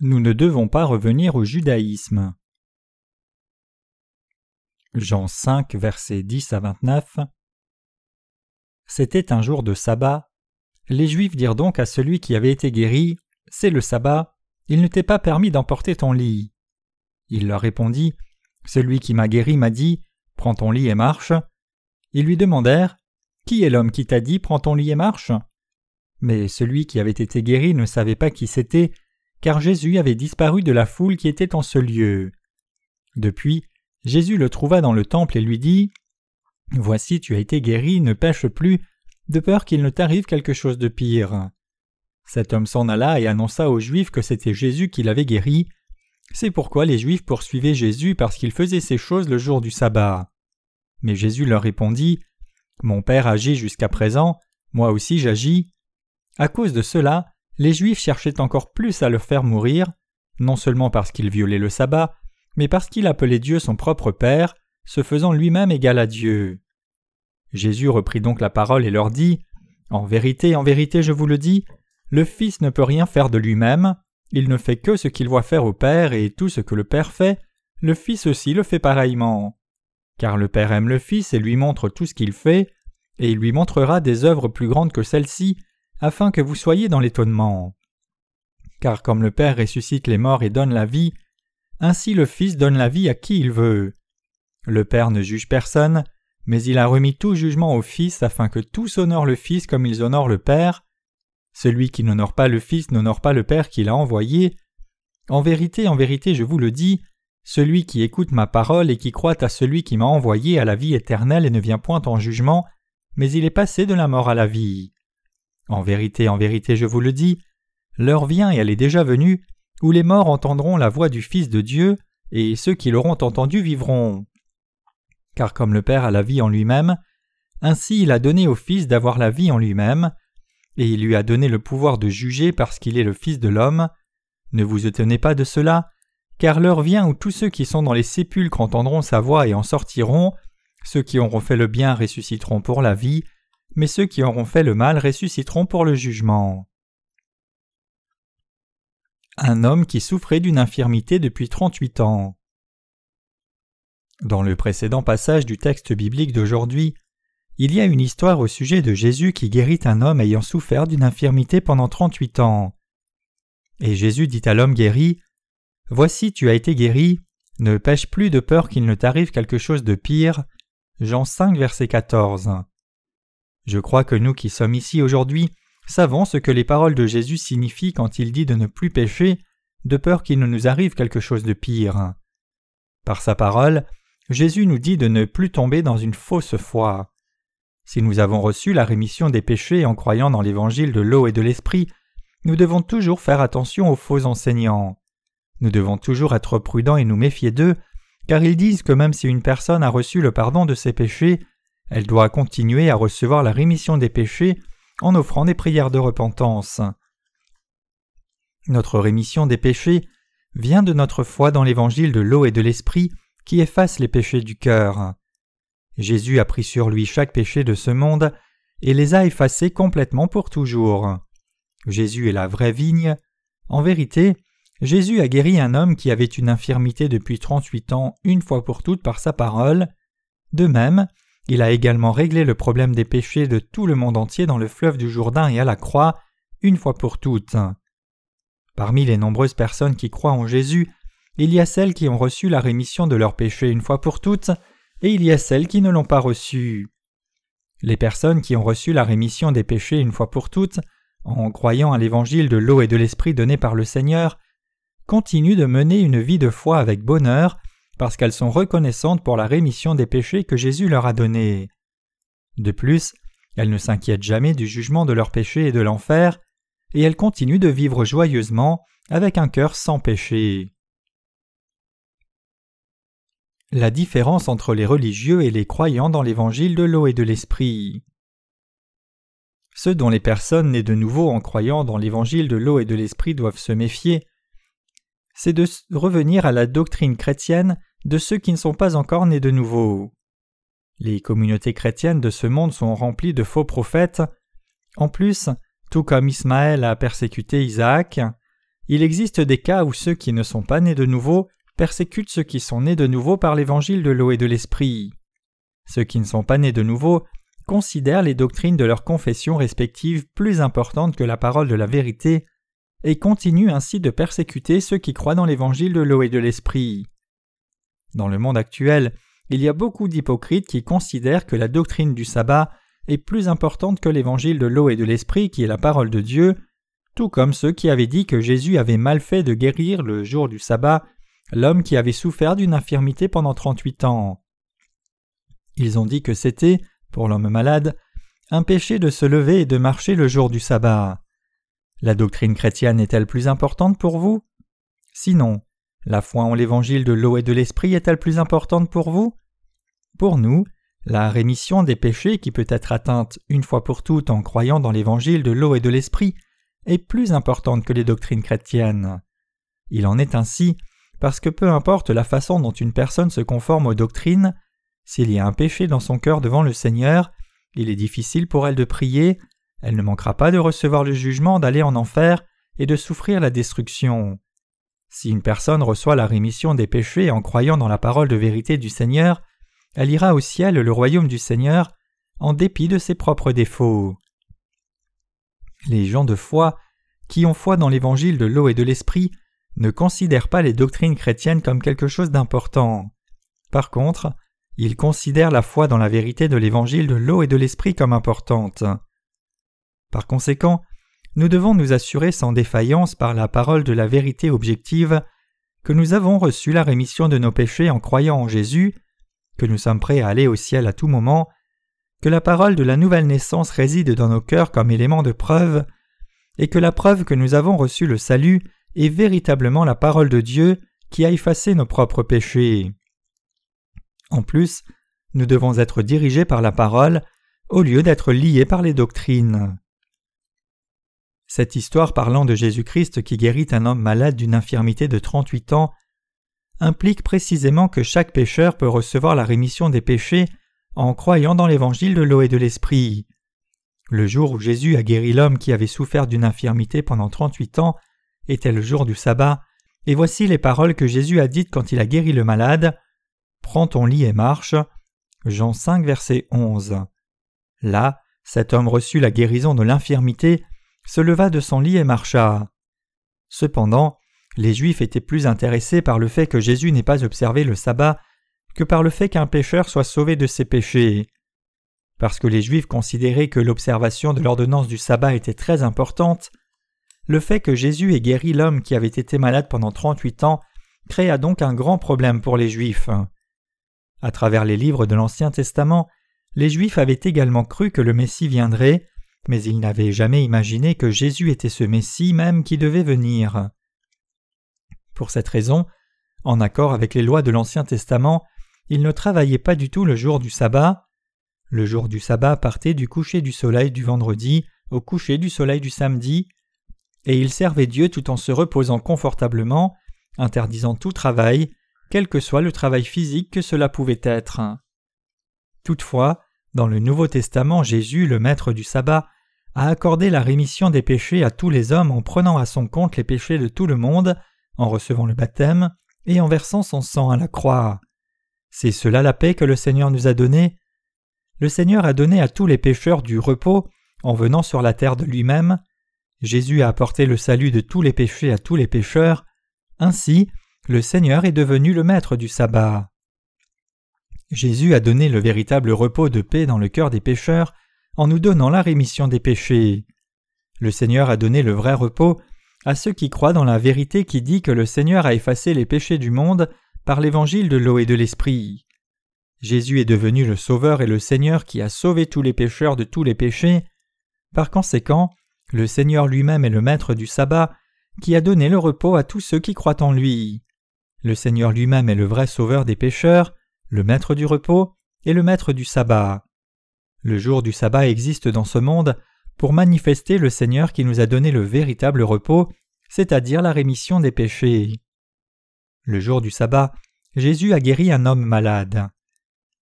nous ne devons pas revenir au judaïsme. Jean 5, versets 10 à 29. C'était un jour de sabbat. Les Juifs dirent donc à celui qui avait été guéri C'est le sabbat, il ne t'est pas permis d'emporter ton lit. Il leur répondit Celui qui m'a guéri m'a dit Prends ton lit et marche. Ils lui demandèrent Qui est l'homme qui t'a dit Prends ton lit et marche Mais celui qui avait été guéri ne savait pas qui c'était car Jésus avait disparu de la foule qui était en ce lieu. Depuis, Jésus le trouva dans le temple et lui dit Voici, tu as été guéri, ne pêche plus, de peur qu'il ne t'arrive quelque chose de pire. Cet homme s'en alla et annonça aux Juifs que c'était Jésus qui l'avait guéri. C'est pourquoi les Juifs poursuivaient Jésus parce qu'il faisait ces choses le jour du sabbat. Mais Jésus leur répondit Mon Père agit jusqu'à présent, moi aussi j'agis. À cause de cela, les Juifs cherchaient encore plus à le faire mourir, non seulement parce qu'il violait le sabbat, mais parce qu'il appelait Dieu son propre Père, se faisant lui-même égal à Dieu. Jésus reprit donc la parole et leur dit En vérité, en vérité, je vous le dis, le Fils ne peut rien faire de lui-même, il ne fait que ce qu'il voit faire au Père, et tout ce que le Père fait, le Fils aussi le fait pareillement. Car le Père aime le Fils et lui montre tout ce qu'il fait, et il lui montrera des œuvres plus grandes que celles-ci, afin que vous soyez dans l'étonnement. Car comme le Père ressuscite les morts et donne la vie, ainsi le Fils donne la vie à qui il veut. Le Père ne juge personne, mais il a remis tout jugement au Fils afin que tous honorent le Fils comme ils honorent le Père. Celui qui n'honore pas le Fils n'honore pas le Père qui l'a envoyé. En vérité, en vérité, je vous le dis, celui qui écoute ma parole et qui croit à celui qui m'a envoyé a la vie éternelle et ne vient point en jugement, mais il est passé de la mort à la vie. En vérité, en vérité, je vous le dis, l'heure vient et elle est déjà venue, où les morts entendront la voix du Fils de Dieu, et ceux qui l'auront entendu vivront. Car comme le Père a la vie en lui-même, ainsi il a donné au Fils d'avoir la vie en lui-même, et il lui a donné le pouvoir de juger parce qu'il est le Fils de l'homme. Ne vous étonnez pas de cela, car l'heure vient où tous ceux qui sont dans les sépulcres entendront sa voix et en sortiront, ceux qui auront fait le bien ressusciteront pour la vie, mais ceux qui auront fait le mal ressusciteront pour le jugement. Un homme qui souffrait d'une infirmité depuis trente-huit ans. Dans le précédent passage du texte biblique d'aujourd'hui, il y a une histoire au sujet de Jésus qui guérit un homme ayant souffert d'une infirmité pendant trente-huit ans. Et Jésus dit à l'homme guéri Voici, tu as été guéri, ne pêche plus de peur qu'il ne t'arrive quelque chose de pire. Jean 5, verset 14. Je crois que nous qui sommes ici aujourd'hui savons ce que les paroles de Jésus signifient quand il dit de ne plus pécher, de peur qu'il ne nous arrive quelque chose de pire. Par sa parole, Jésus nous dit de ne plus tomber dans une fausse foi. Si nous avons reçu la rémission des péchés en croyant dans l'évangile de l'eau et de l'esprit, nous devons toujours faire attention aux faux enseignants. Nous devons toujours être prudents et nous méfier d'eux, car ils disent que même si une personne a reçu le pardon de ses péchés, elle doit continuer à recevoir la rémission des péchés en offrant des prières de repentance. Notre rémission des péchés vient de notre foi dans l'évangile de l'eau et de l'esprit qui efface les péchés du cœur. Jésus a pris sur lui chaque péché de ce monde et les a effacés complètement pour toujours. Jésus est la vraie vigne. En vérité, Jésus a guéri un homme qui avait une infirmité depuis trente-huit ans une fois pour toutes par sa parole. De même, il a également réglé le problème des péchés de tout le monde entier dans le fleuve du Jourdain et à la croix, une fois pour toutes. Parmi les nombreuses personnes qui croient en Jésus, il y a celles qui ont reçu la rémission de leurs péchés une fois pour toutes, et il y a celles qui ne l'ont pas reçue. Les personnes qui ont reçu la rémission des péchés une fois pour toutes, en croyant à l'évangile de l'eau et de l'esprit donné par le Seigneur, continuent de mener une vie de foi avec bonheur parce qu'elles sont reconnaissantes pour la rémission des péchés que Jésus leur a donnés. De plus, elles ne s'inquiètent jamais du jugement de leurs péchés et de l'enfer, et elles continuent de vivre joyeusement avec un cœur sans péché. La différence entre les religieux et les croyants dans l'évangile de l'eau et de l'esprit. Ceux dont les personnes nées de nouveau en croyant dans l'évangile de l'eau et de l'esprit doivent se méfier, c'est de revenir à la doctrine chrétienne de ceux qui ne sont pas encore nés de nouveau. Les communautés chrétiennes de ce monde sont remplies de faux prophètes. En plus, tout comme Ismaël a persécuté Isaac, il existe des cas où ceux qui ne sont pas nés de nouveau persécutent ceux qui sont nés de nouveau par l'évangile de l'eau et de l'esprit. Ceux qui ne sont pas nés de nouveau considèrent les doctrines de leurs confessions respectives plus importantes que la parole de la vérité et continuent ainsi de persécuter ceux qui croient dans l'évangile de l'eau et de l'esprit. Dans le monde actuel, il y a beaucoup d'hypocrites qui considèrent que la doctrine du sabbat est plus importante que l'évangile de l'eau et de l'esprit qui est la parole de Dieu, tout comme ceux qui avaient dit que Jésus avait mal fait de guérir le jour du sabbat l'homme qui avait souffert d'une infirmité pendant trente-huit ans. Ils ont dit que c'était, pour l'homme malade, un péché de se lever et de marcher le jour du sabbat. La doctrine chrétienne est-elle plus importante pour vous? Sinon, la foi en l'évangile de l'eau et de l'esprit est-elle plus importante pour vous? Pour nous, la rémission des péchés qui peut être atteinte une fois pour toutes en croyant dans l'évangile de l'eau et de l'esprit est plus importante que les doctrines chrétiennes. Il en est ainsi parce que peu importe la façon dont une personne se conforme aux doctrines, s'il y a un péché dans son cœur devant le Seigneur, il est difficile pour elle de prier, elle ne manquera pas de recevoir le jugement, d'aller en enfer et de souffrir la destruction. Si une personne reçoit la rémission des péchés en croyant dans la parole de vérité du Seigneur, elle ira au ciel, le royaume du Seigneur, en dépit de ses propres défauts. Les gens de foi, qui ont foi dans l'évangile de l'eau et de l'esprit, ne considèrent pas les doctrines chrétiennes comme quelque chose d'important. Par contre, ils considèrent la foi dans la vérité de l'évangile de l'eau et de l'esprit comme importante. Par conséquent, nous devons nous assurer sans défaillance par la parole de la vérité objective que nous avons reçu la rémission de nos péchés en croyant en Jésus, que nous sommes prêts à aller au ciel à tout moment, que la parole de la nouvelle naissance réside dans nos cœurs comme élément de preuve, et que la preuve que nous avons reçu le salut est véritablement la parole de Dieu qui a effacé nos propres péchés. En plus, nous devons être dirigés par la parole au lieu d'être liés par les doctrines. Cette histoire parlant de Jésus-Christ qui guérit un homme malade d'une infirmité de trente-huit ans implique précisément que chaque pécheur peut recevoir la rémission des péchés en croyant dans l'évangile de l'eau et de l'esprit. Le jour où Jésus a guéri l'homme qui avait souffert d'une infirmité pendant trente-huit ans était le jour du sabbat, et voici les paroles que Jésus a dites quand il a guéri le malade. Prends ton lit et marche. Jean 5, verset 11. Là, cet homme reçut la guérison de l'infirmité, se leva de son lit et marcha. Cependant, les Juifs étaient plus intéressés par le fait que Jésus n'ait pas observé le sabbat que par le fait qu'un pécheur soit sauvé de ses péchés. Parce que les Juifs considéraient que l'observation de l'ordonnance du sabbat était très importante, le fait que Jésus ait guéri l'homme qui avait été malade pendant trente-huit ans créa donc un grand problème pour les Juifs. À travers les livres de l'Ancien Testament, les Juifs avaient également cru que le Messie viendrait, mais ils n'avaient jamais imaginé que Jésus était ce Messie même qui devait venir. Pour cette raison, en accord avec les lois de l'Ancien Testament, ils ne travaillaient pas du tout le jour du sabbat. Le jour du sabbat partait du coucher du soleil du vendredi au coucher du soleil du samedi, et ils servaient Dieu tout en se reposant confortablement, interdisant tout travail, quel que soit le travail physique que cela pouvait être. Toutefois, dans le Nouveau Testament, Jésus, le maître du sabbat, a accordé la rémission des péchés à tous les hommes en prenant à son compte les péchés de tout le monde, en recevant le baptême et en versant son sang à la croix. C'est cela la paix que le Seigneur nous a donnée. Le Seigneur a donné à tous les pécheurs du repos en venant sur la terre de lui-même. Jésus a apporté le salut de tous les péchés à tous les pécheurs. Ainsi, le Seigneur est devenu le maître du sabbat. Jésus a donné le véritable repos de paix dans le cœur des pécheurs en nous donnant la rémission des péchés. Le Seigneur a donné le vrai repos à ceux qui croient dans la vérité qui dit que le Seigneur a effacé les péchés du monde par l'évangile de l'eau et de l'esprit. Jésus est devenu le Sauveur et le Seigneur qui a sauvé tous les pécheurs de tous les péchés. Par conséquent, le Seigneur lui-même est le maître du sabbat qui a donné le repos à tous ceux qui croient en lui. Le Seigneur lui-même est le vrai Sauveur des pécheurs, le maître du repos et le maître du sabbat. Le jour du sabbat existe dans ce monde pour manifester le Seigneur qui nous a donné le véritable repos, c'est-à-dire la rémission des péchés. Le jour du sabbat, Jésus a guéri un homme malade.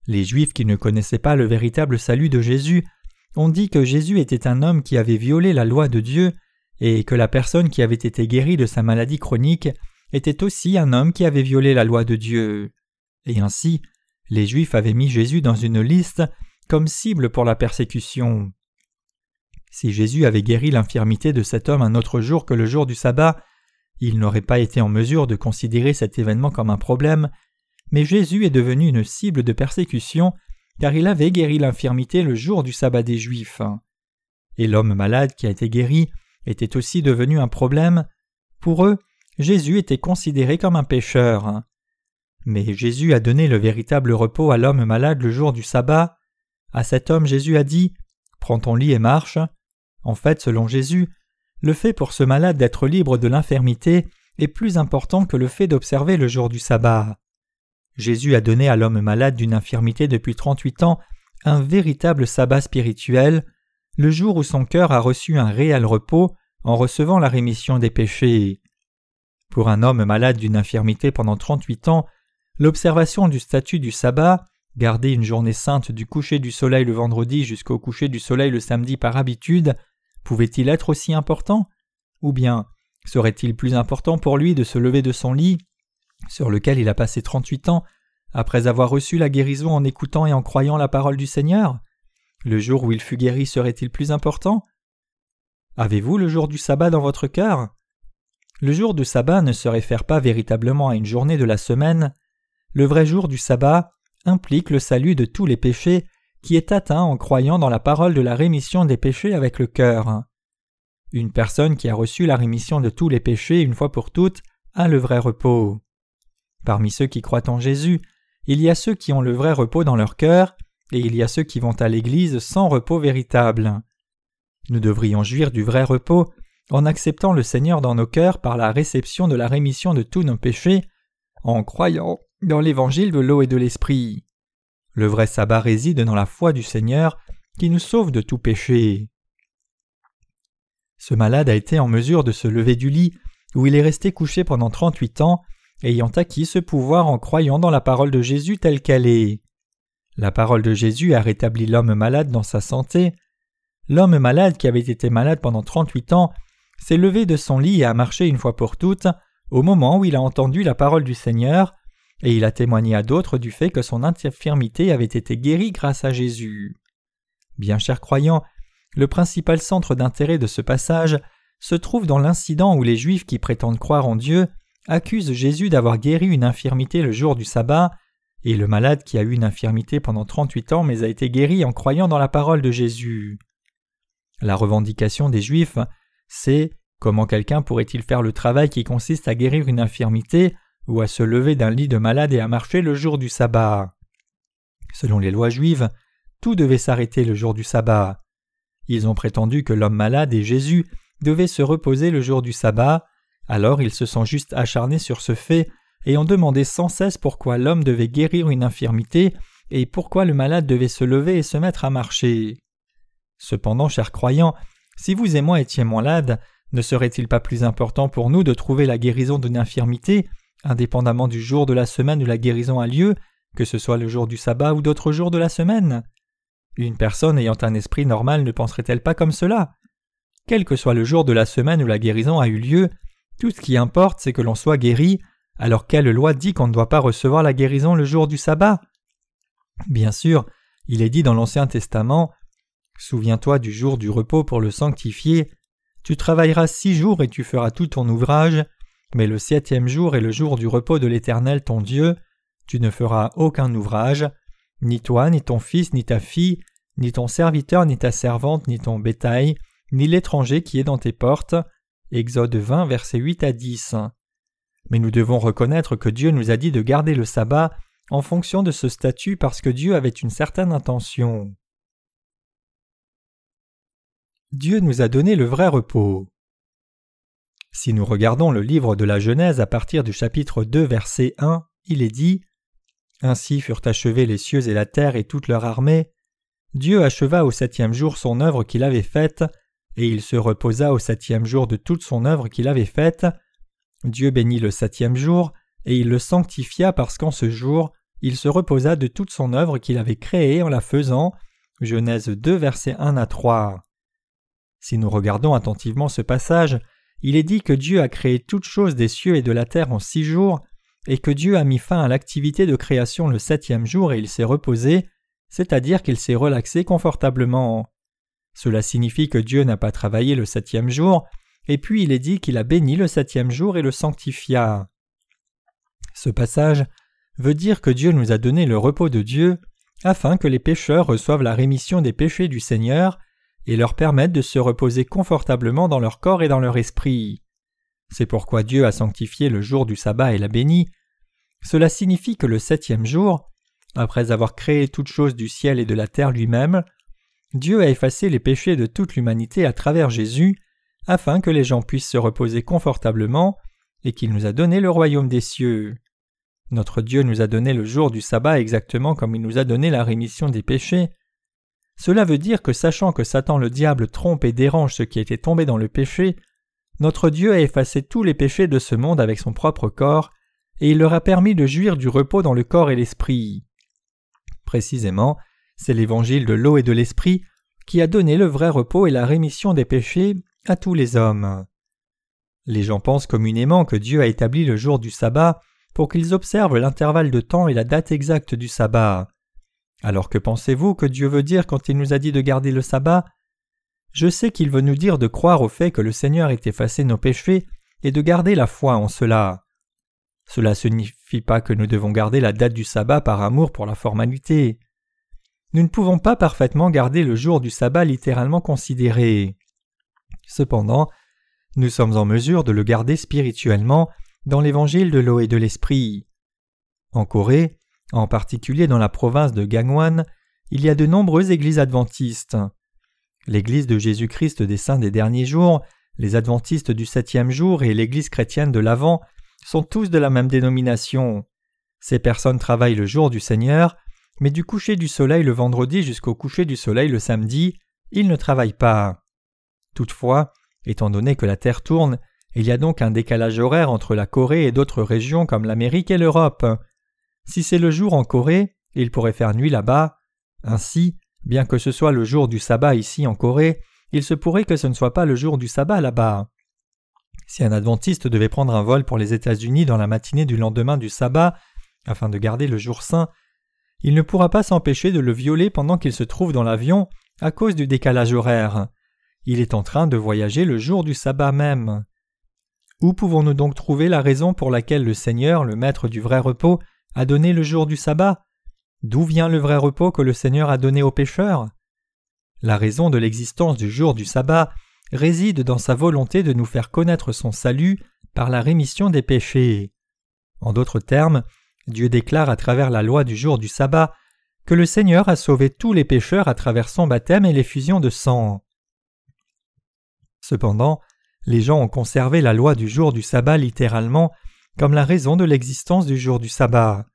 Les Juifs qui ne connaissaient pas le véritable salut de Jésus ont dit que Jésus était un homme qui avait violé la loi de Dieu et que la personne qui avait été guérie de sa maladie chronique était aussi un homme qui avait violé la loi de Dieu. Et ainsi, les Juifs avaient mis Jésus dans une liste comme cible pour la persécution. Si Jésus avait guéri l'infirmité de cet homme un autre jour que le jour du sabbat, il n'aurait pas été en mesure de considérer cet événement comme un problème, mais Jésus est devenu une cible de persécution car il avait guéri l'infirmité le jour du sabbat des Juifs. Et l'homme malade qui a été guéri était aussi devenu un problème. Pour eux, Jésus était considéré comme un pécheur. Mais Jésus a donné le véritable repos à l'homme malade le jour du sabbat. À cet homme, Jésus a dit Prends ton lit et marche. En fait, selon Jésus, le fait pour ce malade d'être libre de l'infirmité est plus important que le fait d'observer le jour du sabbat. Jésus a donné à l'homme malade d'une infirmité depuis trente-huit ans un véritable sabbat spirituel, le jour où son cœur a reçu un réel repos en recevant la rémission des péchés. Pour un homme malade d'une infirmité pendant trente-huit ans, l'observation du statut du sabbat, garder une journée sainte du coucher du soleil le vendredi jusqu'au coucher du soleil le samedi par habitude, pouvait-il être aussi important? Ou bien serait-il plus important pour lui de se lever de son lit sur lequel il a passé trente-huit ans, après avoir reçu la guérison en écoutant et en croyant la parole du Seigneur? Le jour où il fut guéri serait-il plus important? Avez-vous le jour du sabbat dans votre cœur? Le jour du sabbat ne se réfère pas véritablement à une journée de la semaine. Le vrai jour du sabbat implique le salut de tous les péchés qui est atteint en croyant dans la parole de la rémission des péchés avec le cœur. Une personne qui a reçu la rémission de tous les péchés une fois pour toutes a le vrai repos. Parmi ceux qui croient en Jésus, il y a ceux qui ont le vrai repos dans leur cœur, et il y a ceux qui vont à l'Église sans repos véritable. Nous devrions jouir du vrai repos en acceptant le Seigneur dans nos cœurs par la réception de la rémission de tous nos péchés, en croyant dans l'évangile de l'eau et de l'esprit. Le vrai sabbat réside dans la foi du Seigneur qui nous sauve de tout péché. Ce malade a été en mesure de se lever du lit où il est resté couché pendant trente-huit ans ayant acquis ce pouvoir en croyant dans la parole de Jésus telle qu'elle est. La parole de Jésus a rétabli l'homme malade dans sa santé. L'homme malade qui avait été malade pendant trente-huit ans s'est levé de son lit et a marché une fois pour toutes au moment où il a entendu la parole du Seigneur, et il a témoigné à d'autres du fait que son infirmité avait été guérie grâce à Jésus. Bien chers croyants, le principal centre d'intérêt de ce passage se trouve dans l'incident où les Juifs qui prétendent croire en Dieu accuse Jésus d'avoir guéri une infirmité le jour du sabbat, et le malade qui a eu une infirmité pendant trente-huit ans mais a été guéri en croyant dans la parole de Jésus. La revendication des Juifs, c'est comment quelqu'un pourrait-il faire le travail qui consiste à guérir une infirmité ou à se lever d'un lit de malade et à marcher le jour du sabbat. Selon les lois juives, tout devait s'arrêter le jour du sabbat. Ils ont prétendu que l'homme malade et Jésus devaient se reposer le jour du sabbat, alors ils se sont juste acharnés sur ce fait et ont demandé sans cesse pourquoi l'homme devait guérir une infirmité et pourquoi le malade devait se lever et se mettre à marcher. Cependant, chers croyants, si vous et moi étions malades, ne serait-il pas plus important pour nous de trouver la guérison d'une infirmité, indépendamment du jour de la semaine où la guérison a lieu, que ce soit le jour du sabbat ou d'autres jours de la semaine. Une personne ayant un esprit normal ne penserait-elle pas comme cela? Quel que soit le jour de la semaine où la guérison a eu lieu, tout ce qui importe, c'est que l'on soit guéri, alors quelle loi dit qu'on ne doit pas recevoir la guérison le jour du sabbat? Bien sûr, il est dit dans l'Ancien Testament Souviens-toi du jour du repos pour le sanctifier. Tu travailleras six jours et tu feras tout ton ouvrage, mais le septième jour est le jour du repos de l'Éternel ton Dieu. Tu ne feras aucun ouvrage, ni toi, ni ton fils, ni ta fille, ni ton serviteur, ni ta servante, ni ton bétail, ni l'étranger qui est dans tes portes, Exode 20, versets 8 à 10. Mais nous devons reconnaître que Dieu nous a dit de garder le sabbat en fonction de ce statut parce que Dieu avait une certaine intention. Dieu nous a donné le vrai repos. Si nous regardons le livre de la Genèse à partir du chapitre 2 verset 1, il est dit Ainsi furent achevés les cieux et la terre et toute leur armée. Dieu acheva au septième jour son œuvre qu'il avait faite, et il se reposa au septième jour de toute son œuvre qu'il avait faite. Dieu bénit le septième jour, et il le sanctifia parce qu'en ce jour, il se reposa de toute son œuvre qu'il avait créée en la faisant. Genèse 2, versets 1 à 3. Si nous regardons attentivement ce passage, il est dit que Dieu a créé toutes choses des cieux et de la terre en six jours, et que Dieu a mis fin à l'activité de création le septième jour et il s'est reposé, c'est-à-dire qu'il s'est relaxé confortablement. Cela signifie que Dieu n'a pas travaillé le septième jour, et puis il est dit qu'il a béni le septième jour et le sanctifia. Ce passage veut dire que Dieu nous a donné le repos de Dieu, afin que les pécheurs reçoivent la rémission des péchés du Seigneur, et leur permettent de se reposer confortablement dans leur corps et dans leur esprit. C'est pourquoi Dieu a sanctifié le jour du sabbat et l'a béni. Cela signifie que le septième jour, après avoir créé toutes choses du ciel et de la terre lui-même, Dieu a effacé les péchés de toute l'humanité à travers Jésus, afin que les gens puissent se reposer confortablement, et qu'il nous a donné le royaume des cieux. Notre Dieu nous a donné le jour du sabbat exactement comme il nous a donné la rémission des péchés. Cela veut dire que sachant que Satan le diable trompe et dérange ceux qui étaient tombés dans le péché, notre Dieu a effacé tous les péchés de ce monde avec son propre corps, et il leur a permis de jouir du repos dans le corps et l'esprit. Précisément, c'est l'évangile de l'eau et de l'esprit qui a donné le vrai repos et la rémission des péchés à tous les hommes. Les gens pensent communément que Dieu a établi le jour du sabbat pour qu'ils observent l'intervalle de temps et la date exacte du sabbat. Alors que pensez-vous que Dieu veut dire quand il nous a dit de garder le sabbat? Je sais qu'il veut nous dire de croire au fait que le Seigneur ait effacé nos péchés et de garder la foi en cela. Cela ne signifie pas que nous devons garder la date du sabbat par amour pour la formalité. Nous ne pouvons pas parfaitement garder le jour du sabbat littéralement considéré. Cependant, nous sommes en mesure de le garder spirituellement dans l'évangile de l'eau et de l'esprit. En Corée, en particulier dans la province de Gangwon, il y a de nombreuses églises adventistes. L'Église de Jésus-Christ des Saints des derniers jours, les adventistes du septième jour et l'Église chrétienne de l'Avent sont tous de la même dénomination. Ces personnes travaillent le jour du Seigneur, mais du coucher du soleil le vendredi jusqu'au coucher du soleil le samedi, ils ne travaillent pas. Toutefois, étant donné que la Terre tourne, il y a donc un décalage horaire entre la Corée et d'autres régions comme l'Amérique et l'Europe. Si c'est le jour en Corée, il pourrait faire nuit là-bas. Ainsi, bien que ce soit le jour du sabbat ici en Corée, il se pourrait que ce ne soit pas le jour du sabbat là-bas. Si un adventiste devait prendre un vol pour les États-Unis dans la matinée du lendemain du sabbat, afin de garder le jour saint, il ne pourra pas s'empêcher de le violer pendant qu'il se trouve dans l'avion à cause du décalage horaire. Il est en train de voyager le jour du sabbat même. Où pouvons-nous donc trouver la raison pour laquelle le Seigneur, le maître du vrai repos, a donné le jour du sabbat D'où vient le vrai repos que le Seigneur a donné aux pécheurs? La raison de l'existence du jour du sabbat réside dans sa volonté de nous faire connaître son salut par la rémission des péchés. En d'autres termes, Dieu déclare à travers la loi du jour du sabbat que le Seigneur a sauvé tous les pécheurs à travers son baptême et l'effusion de sang. Cependant, les gens ont conservé la loi du jour du sabbat littéralement comme la raison de l'existence du jour du sabbat.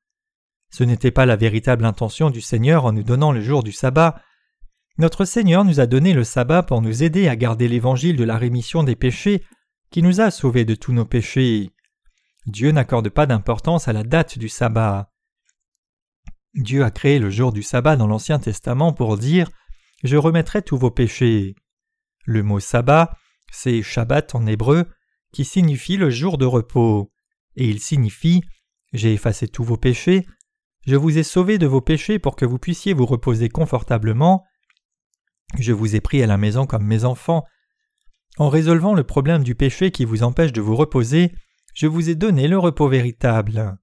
Ce n'était pas la véritable intention du Seigneur en nous donnant le jour du sabbat. Notre Seigneur nous a donné le sabbat pour nous aider à garder l'évangile de la rémission des péchés qui nous a sauvés de tous nos péchés. Dieu n'accorde pas d'importance à la date du sabbat. Dieu a créé le jour du sabbat dans l'Ancien Testament pour dire Je remettrai tous vos péchés. Le mot sabbat, c'est Shabbat en hébreu, qui signifie le jour de repos et il signifie J'ai effacé tous vos péchés, je vous ai sauvé de vos péchés pour que vous puissiez vous reposer confortablement, je vous ai pris à la maison comme mes enfants. En résolvant le problème du péché qui vous empêche de vous reposer, je vous ai donné le repos véritable.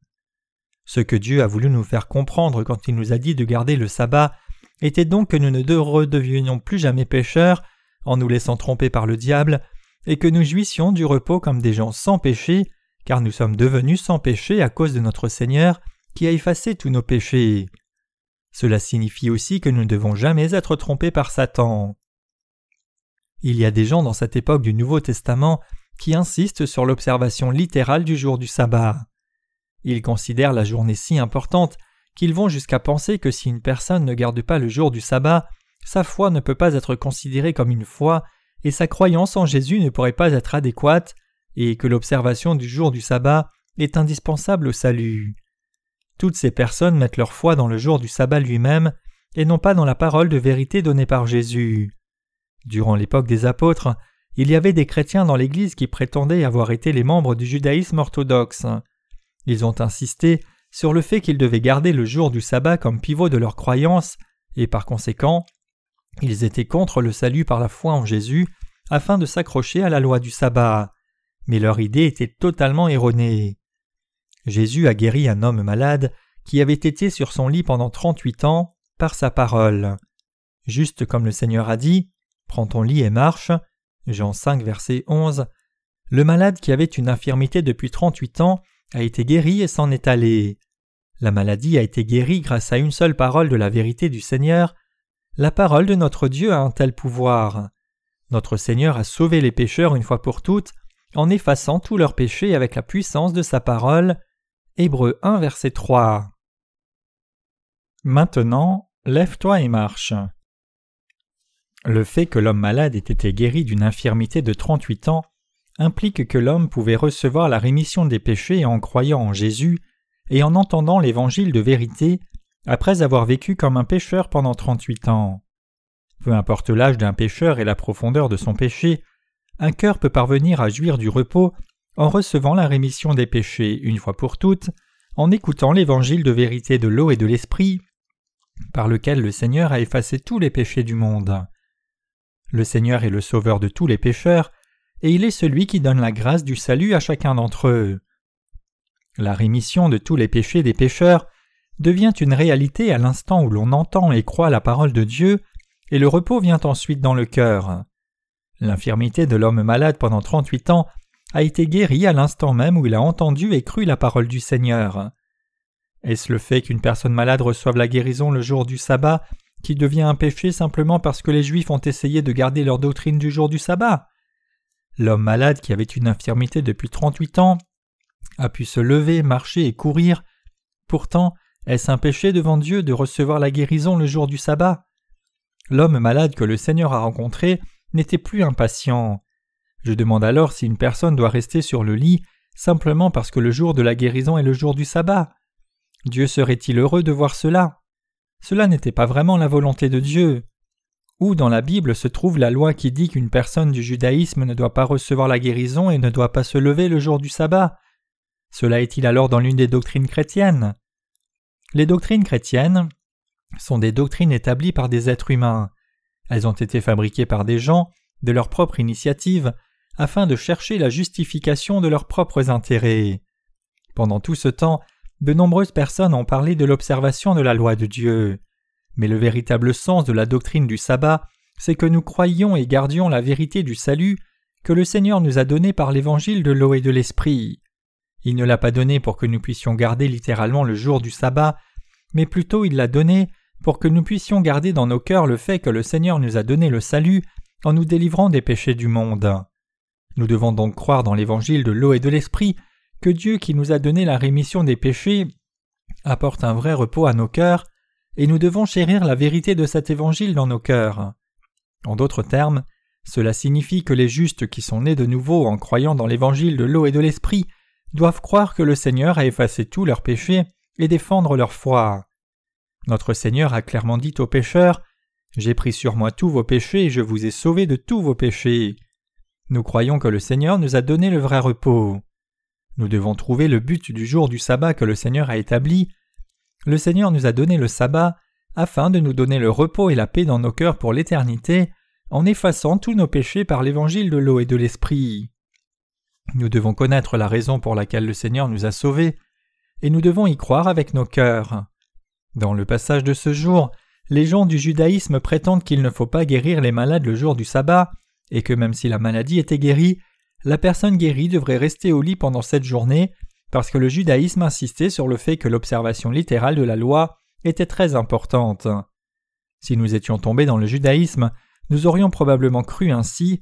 Ce que Dieu a voulu nous faire comprendre quand il nous a dit de garder le sabbat était donc que nous ne redevenions plus jamais pécheurs en nous laissant tromper par le diable, et que nous jouissions du repos comme des gens sans péché, car nous sommes devenus sans péché à cause de notre Seigneur qui a effacé tous nos péchés. Cela signifie aussi que nous ne devons jamais être trompés par Satan. Il y a des gens dans cette époque du Nouveau Testament qui insistent sur l'observation littérale du jour du sabbat. Ils considèrent la journée si importante qu'ils vont jusqu'à penser que si une personne ne garde pas le jour du sabbat, sa foi ne peut pas être considérée comme une foi et sa croyance en Jésus ne pourrait pas être adéquate et que l'observation du jour du sabbat est indispensable au salut. Toutes ces personnes mettent leur foi dans le jour du sabbat lui-même et non pas dans la parole de vérité donnée par Jésus. Durant l'époque des apôtres, il y avait des chrétiens dans l'Église qui prétendaient avoir été les membres du judaïsme orthodoxe. Ils ont insisté sur le fait qu'ils devaient garder le jour du sabbat comme pivot de leur croyance, et par conséquent, ils étaient contre le salut par la foi en Jésus afin de s'accrocher à la loi du sabbat. Mais leur idée était totalement erronée. Jésus a guéri un homme malade qui avait été sur son lit pendant trente-huit ans par sa parole. Juste comme le Seigneur a dit Prends ton lit et marche. Jean 5, verset 11. Le malade qui avait une infirmité depuis trente-huit ans a été guéri et s'en est allé. La maladie a été guérie grâce à une seule parole de la vérité du Seigneur. La parole de notre Dieu a un tel pouvoir. Notre Seigneur a sauvé les pécheurs une fois pour toutes en effaçant tous leurs péchés avec la puissance de sa parole. Hébreu 1 verset 3. Maintenant, lève-toi et marche. Le fait que l'homme malade ait été guéri d'une infirmité de 38 ans implique que l'homme pouvait recevoir la rémission des péchés en croyant en Jésus et en entendant l'évangile de vérité après avoir vécu comme un pécheur pendant 38 ans. Peu importe l'âge d'un pécheur et la profondeur de son péché, un cœur peut parvenir à jouir du repos en recevant la rémission des péchés une fois pour toutes, en écoutant l'évangile de vérité de l'eau et de l'esprit, par lequel le Seigneur a effacé tous les péchés du monde. Le Seigneur est le sauveur de tous les pécheurs, et il est celui qui donne la grâce du salut à chacun d'entre eux. La rémission de tous les péchés des pécheurs devient une réalité à l'instant où l'on entend et croit la parole de Dieu, et le repos vient ensuite dans le cœur. L'infirmité de l'homme malade pendant trente-huit ans a été guérie à l'instant même où il a entendu et cru la parole du Seigneur. Est-ce le fait qu'une personne malade reçoive la guérison le jour du sabbat qui devient un péché simplement parce que les Juifs ont essayé de garder leur doctrine du jour du sabbat? L'homme malade qui avait une infirmité depuis trente-huit ans a pu se lever, marcher et courir. Pourtant, est-ce un péché devant Dieu de recevoir la guérison le jour du sabbat? L'homme malade que le Seigneur a rencontré n'était plus impatient. Je demande alors si une personne doit rester sur le lit simplement parce que le jour de la guérison est le jour du sabbat. Dieu serait-il heureux de voir cela? Cela n'était pas vraiment la volonté de Dieu. Où dans la Bible se trouve la loi qui dit qu'une personne du judaïsme ne doit pas recevoir la guérison et ne doit pas se lever le jour du sabbat? Cela est-il alors dans l'une des doctrines chrétiennes? Les doctrines chrétiennes sont des doctrines établies par des êtres humains. Elles ont été fabriquées par des gens, de leur propre initiative, afin de chercher la justification de leurs propres intérêts. Pendant tout ce temps, de nombreuses personnes ont parlé de l'observation de la loi de Dieu. Mais le véritable sens de la doctrine du sabbat, c'est que nous croyions et gardions la vérité du salut que le Seigneur nous a donnée par l'évangile de l'eau et de l'esprit. Il ne l'a pas donné pour que nous puissions garder littéralement le jour du sabbat, mais plutôt il l'a donné pour que nous puissions garder dans nos cœurs le fait que le Seigneur nous a donné le salut en nous délivrant des péchés du monde. Nous devons donc croire dans l'évangile de l'eau et de l'esprit que Dieu qui nous a donné la rémission des péchés apporte un vrai repos à nos cœurs et nous devons chérir la vérité de cet évangile dans nos cœurs. En d'autres termes, cela signifie que les justes qui sont nés de nouveau en croyant dans l'évangile de l'eau et de l'esprit doivent croire que le Seigneur a effacé tous leurs péchés et défendre leur foi. Notre Seigneur a clairement dit aux pécheurs J'ai pris sur moi tous vos péchés et je vous ai sauvés de tous vos péchés. Nous croyons que le Seigneur nous a donné le vrai repos. Nous devons trouver le but du jour du sabbat que le Seigneur a établi le Seigneur nous a donné le sabbat afin de nous donner le repos et la paix dans nos cœurs pour l'éternité, en effaçant tous nos péchés par l'évangile de l'eau et de l'esprit. Nous devons connaître la raison pour laquelle le Seigneur nous a sauvés, et nous devons y croire avec nos cœurs. Dans le passage de ce jour, les gens du judaïsme prétendent qu'il ne faut pas guérir les malades le jour du sabbat, et que même si la maladie était guérie, la personne guérie devrait rester au lit pendant cette journée parce que le judaïsme insistait sur le fait que l'observation littérale de la loi était très importante. Si nous étions tombés dans le judaïsme, nous aurions probablement cru ainsi.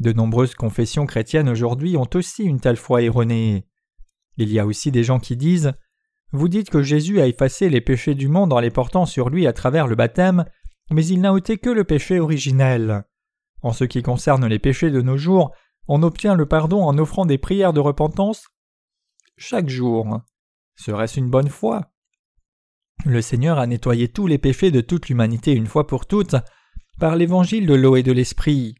De nombreuses confessions chrétiennes aujourd'hui ont aussi une telle foi erronée. Il y a aussi des gens qui disent Vous dites que Jésus a effacé les péchés du monde en les portant sur lui à travers le baptême, mais il n'a ôté que le péché originel. En ce qui concerne les péchés de nos jours, on obtient le pardon en offrant des prières de repentance chaque jour. Serait-ce une bonne foi? Le Seigneur a nettoyé tous les péchés de toute l'humanité une fois pour toutes, par l'évangile de l'eau et de l'esprit.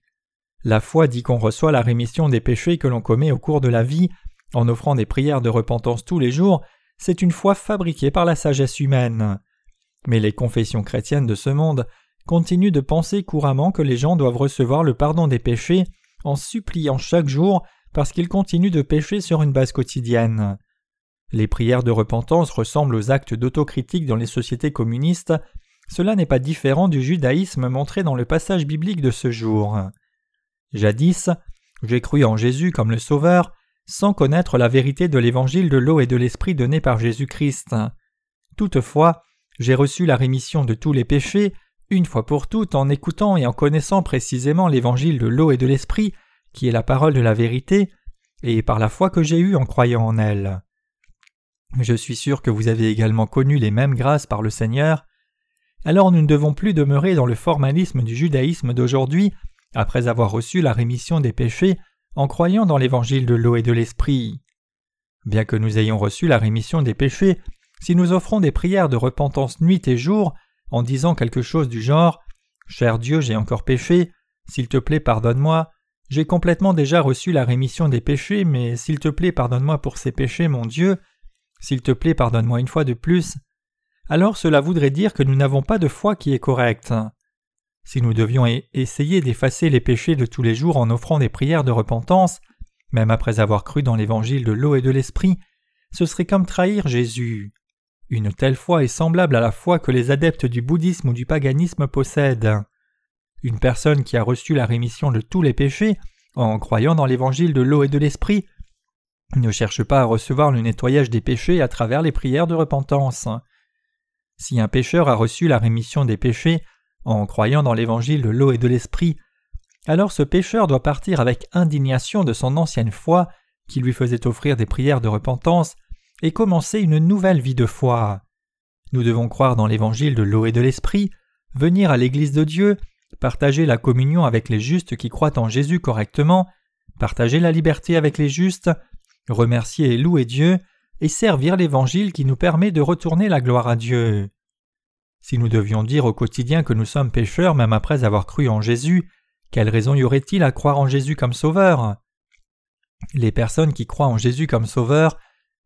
La foi dit qu'on reçoit la rémission des péchés que l'on commet au cours de la vie en offrant des prières de repentance tous les jours, c'est une foi fabriquée par la sagesse humaine. Mais les confessions chrétiennes de ce monde continuent de penser couramment que les gens doivent recevoir le pardon des péchés en suppliant chaque jour parce qu'ils continuent de pécher sur une base quotidienne. Les prières de repentance ressemblent aux actes d'autocritique dans les sociétés communistes. Cela n'est pas différent du judaïsme montré dans le passage biblique de ce jour. Jadis, j'ai cru en Jésus comme le Sauveur, sans connaître la vérité de l'évangile de l'eau et de l'esprit donné par Jésus-Christ. Toutefois, j'ai reçu la rémission de tous les péchés, une fois pour toutes, en écoutant et en connaissant précisément l'évangile de l'eau et de l'esprit, qui est la parole de la vérité, et par la foi que j'ai eue en croyant en elle. Je suis sûr que vous avez également connu les mêmes grâces par le Seigneur. Alors nous ne devons plus demeurer dans le formalisme du judaïsme d'aujourd'hui, après avoir reçu la rémission des péchés en croyant dans l'évangile de l'eau et de l'esprit. Bien que nous ayons reçu la rémission des péchés, si nous offrons des prières de repentance nuit et jour, en disant quelque chose du genre Cher Dieu, j'ai encore péché, s'il te plaît, pardonne-moi, j'ai complètement déjà reçu la rémission des péchés, mais s'il te plaît, pardonne-moi pour ces péchés, mon Dieu, s'il te plaît, pardonne-moi une fois de plus, alors cela voudrait dire que nous n'avons pas de foi qui est correcte. Si nous devions essayer d'effacer les péchés de tous les jours en offrant des prières de repentance, même après avoir cru dans l'évangile de l'eau et de l'esprit, ce serait comme trahir Jésus. Une telle foi est semblable à la foi que les adeptes du bouddhisme ou du paganisme possèdent. Une personne qui a reçu la rémission de tous les péchés en croyant dans l'évangile de l'eau et de l'esprit ne cherche pas à recevoir le nettoyage des péchés à travers les prières de repentance. Si un pécheur a reçu la rémission des péchés en croyant dans l'évangile de l'eau et de l'esprit, alors ce pécheur doit partir avec indignation de son ancienne foi qui lui faisait offrir des prières de repentance et commencer une nouvelle vie de foi. Nous devons croire dans l'évangile de l'eau et de l'esprit, venir à l'Église de Dieu, partager la communion avec les justes qui croient en Jésus correctement, partager la liberté avec les justes, remercier et louer Dieu, et servir l'Évangile qui nous permet de retourner la gloire à Dieu. Si nous devions dire au quotidien que nous sommes pécheurs même après avoir cru en Jésus, quelle raison y aurait-il à croire en Jésus comme Sauveur? Les personnes qui croient en Jésus comme Sauveur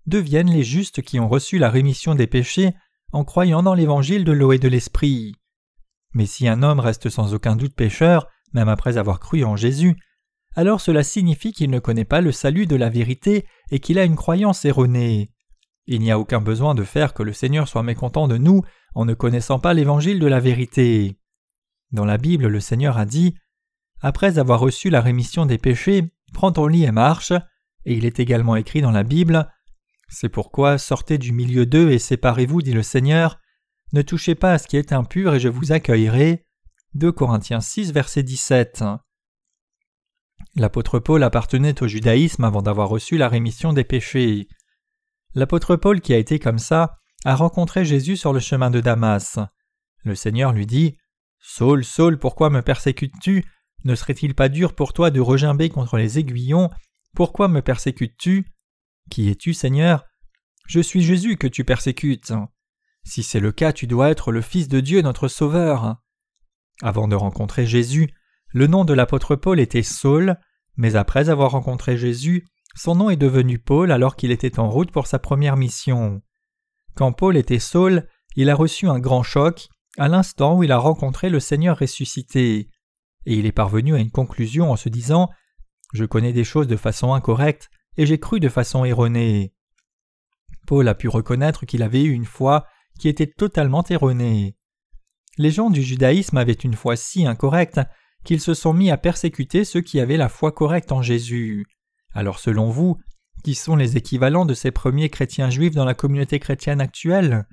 deviennent les justes qui ont reçu la rémission des péchés en croyant dans l'Évangile de l'eau et de l'Esprit. Mais si un homme reste sans aucun doute pécheur, même après avoir cru en Jésus, alors cela signifie qu'il ne connaît pas le salut de la vérité et qu'il a une croyance erronée. Il n'y a aucun besoin de faire que le Seigneur soit mécontent de nous en ne connaissant pas l'évangile de la vérité. Dans la Bible, le Seigneur a dit Après avoir reçu la rémission des péchés, prends ton lit et marche, et il est également écrit dans la Bible C'est pourquoi sortez du milieu d'eux et séparez-vous, dit le Seigneur, ne touchez pas à ce qui est impur et je vous accueillerai. 2 Corinthiens 6, verset 17. L'apôtre Paul appartenait au judaïsme avant d'avoir reçu la rémission des péchés. L'apôtre Paul qui a été comme ça a rencontré Jésus sur le chemin de Damas. Le Seigneur lui dit Saul, Saul, pourquoi me persécutes-tu? Ne serait-il pas dur pour toi de regimber contre les aiguillons? Pourquoi me persécutes-tu? Qui es-tu, Seigneur? Je suis Jésus que tu persécutes. Si c'est le cas, tu dois être le Fils de Dieu, notre Sauveur. Avant de rencontrer Jésus, le nom de l'apôtre Paul était Saul, mais après avoir rencontré Jésus, son nom est devenu Paul alors qu'il était en route pour sa première mission. Quand Paul était Saul, il a reçu un grand choc à l'instant où il a rencontré le Seigneur ressuscité, et il est parvenu à une conclusion en se disant Je connais des choses de façon incorrecte et j'ai cru de façon erronée. Paul a pu reconnaître qu'il avait eu une foi qui était totalement erronée. Les gens du judaïsme avaient une foi si incorrecte qu'ils se sont mis à persécuter ceux qui avaient la foi correcte en Jésus. Alors selon vous, qui sont les équivalents de ces premiers chrétiens juifs dans la communauté chrétienne actuelle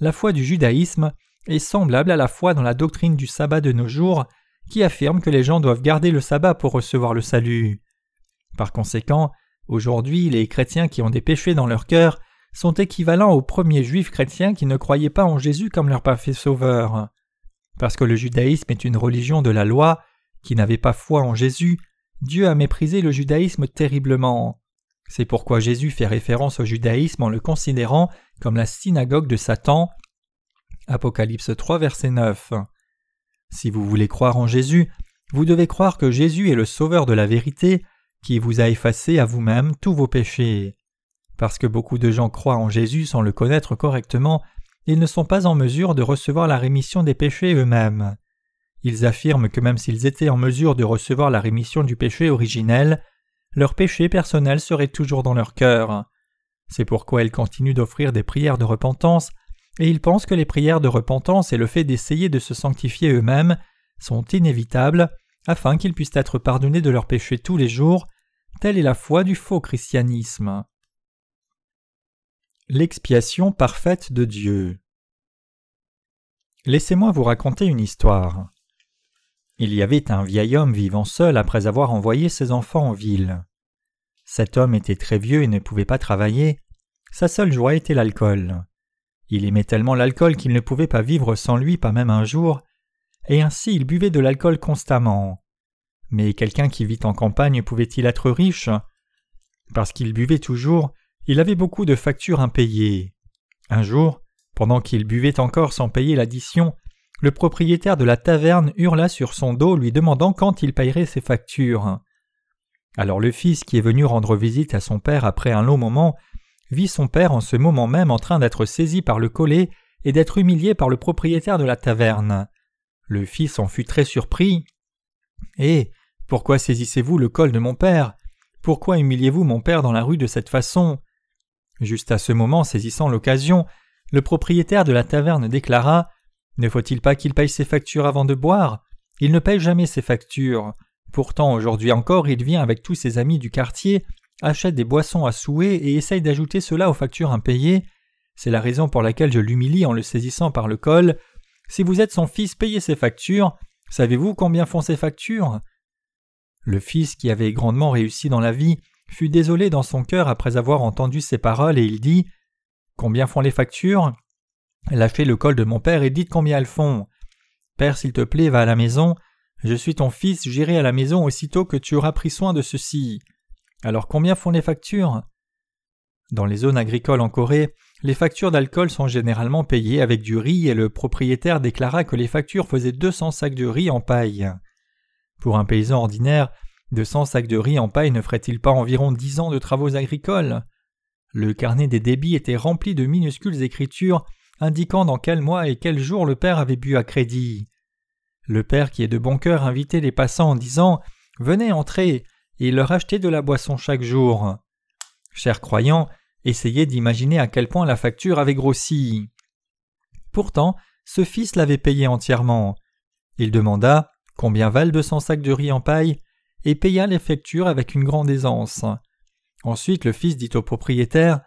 La foi du judaïsme est semblable à la foi dans la doctrine du sabbat de nos jours, qui affirme que les gens doivent garder le sabbat pour recevoir le salut. Par conséquent, aujourd'hui, les chrétiens qui ont des péchés dans leur cœur sont équivalents aux premiers juifs chrétiens qui ne croyaient pas en Jésus comme leur parfait sauveur. Parce que le judaïsme est une religion de la loi, qui n'avait pas foi en Jésus, Dieu a méprisé le judaïsme terriblement. C'est pourquoi Jésus fait référence au judaïsme en le considérant comme la synagogue de Satan. Apocalypse 3, verset 9. Si vous voulez croire en Jésus, vous devez croire que Jésus est le Sauveur de la vérité, qui vous a effacé à vous-même tous vos péchés. Parce que beaucoup de gens croient en Jésus sans le connaître correctement, ils ne sont pas en mesure de recevoir la rémission des péchés eux-mêmes. Ils affirment que même s'ils étaient en mesure de recevoir la rémission du péché originel, leur péché personnel serait toujours dans leur cœur. C'est pourquoi ils continuent d'offrir des prières de repentance, et ils pensent que les prières de repentance et le fait d'essayer de se sanctifier eux-mêmes sont inévitables afin qu'ils puissent être pardonnés de leurs péchés tous les jours, telle est la foi du faux christianisme. L'expiation parfaite de Dieu. Laissez-moi vous raconter une histoire. Il y avait un vieil homme vivant seul après avoir envoyé ses enfants en ville. Cet homme était très vieux et ne pouvait pas travailler. Sa seule joie était l'alcool. Il aimait tellement l'alcool qu'il ne pouvait pas vivre sans lui, pas même un jour, et ainsi il buvait de l'alcool constamment. Mais quelqu'un qui vit en campagne pouvait-il être riche? Parce qu'il buvait toujours, il avait beaucoup de factures impayées. Un jour, pendant qu'il buvait encore sans payer l'addition, le propriétaire de la taverne hurla sur son dos lui demandant quand il payerait ses factures. Alors le fils qui est venu rendre visite à son père après un long moment vit son père en ce moment même en train d'être saisi par le collet et d'être humilié par le propriétaire de la taverne. Le fils en fut très surpris. Eh. Pourquoi saisissez-vous le col de mon père? Pourquoi humiliez-vous mon père dans la rue de cette façon? Juste à ce moment, saisissant l'occasion, le propriétaire de la taverne déclara Ne faut-il pas qu'il paye ses factures avant de boire? Il ne paye jamais ses factures. Pourtant, aujourd'hui encore, il vient avec tous ses amis du quartier, achète des boissons à souhait et essaye d'ajouter cela aux factures impayées. C'est la raison pour laquelle je l'humilie en le saisissant par le col. Si vous êtes son fils, payez ses factures. Savez-vous combien font ses factures? Le fils, qui avait grandement réussi dans la vie, fut désolé dans son cœur après avoir entendu ces paroles et il dit Combien font les factures? Lâchez le col de mon père et dites combien elles font. Père, s'il te plaît, va à la maison. Je suis ton fils, j'irai à la maison aussitôt que tu auras pris soin de ceci. Alors combien font les factures? Dans les zones agricoles en Corée, les factures d'alcool sont généralement payées avec du riz et le propriétaire déclara que les factures faisaient 200 sacs de riz en paille. Pour un paysan ordinaire, 200 sacs de riz en paille ne ferait-il pas environ dix ans de travaux agricoles? Le carnet des débits était rempli de minuscules écritures indiquant dans quel mois et quel jour le père avait bu à crédit. Le père qui est de bon cœur invitait les passants en disant Venez entrer et leur achetait de la boisson chaque jour. Chers croyants, essayez d'imaginer à quel point la facture avait grossi. Pourtant, ce fils l'avait payé entièrement. Il demanda combien valent 200 sacs de riz en paille, et paya les factures avec une grande aisance. Ensuite le fils dit au propriétaire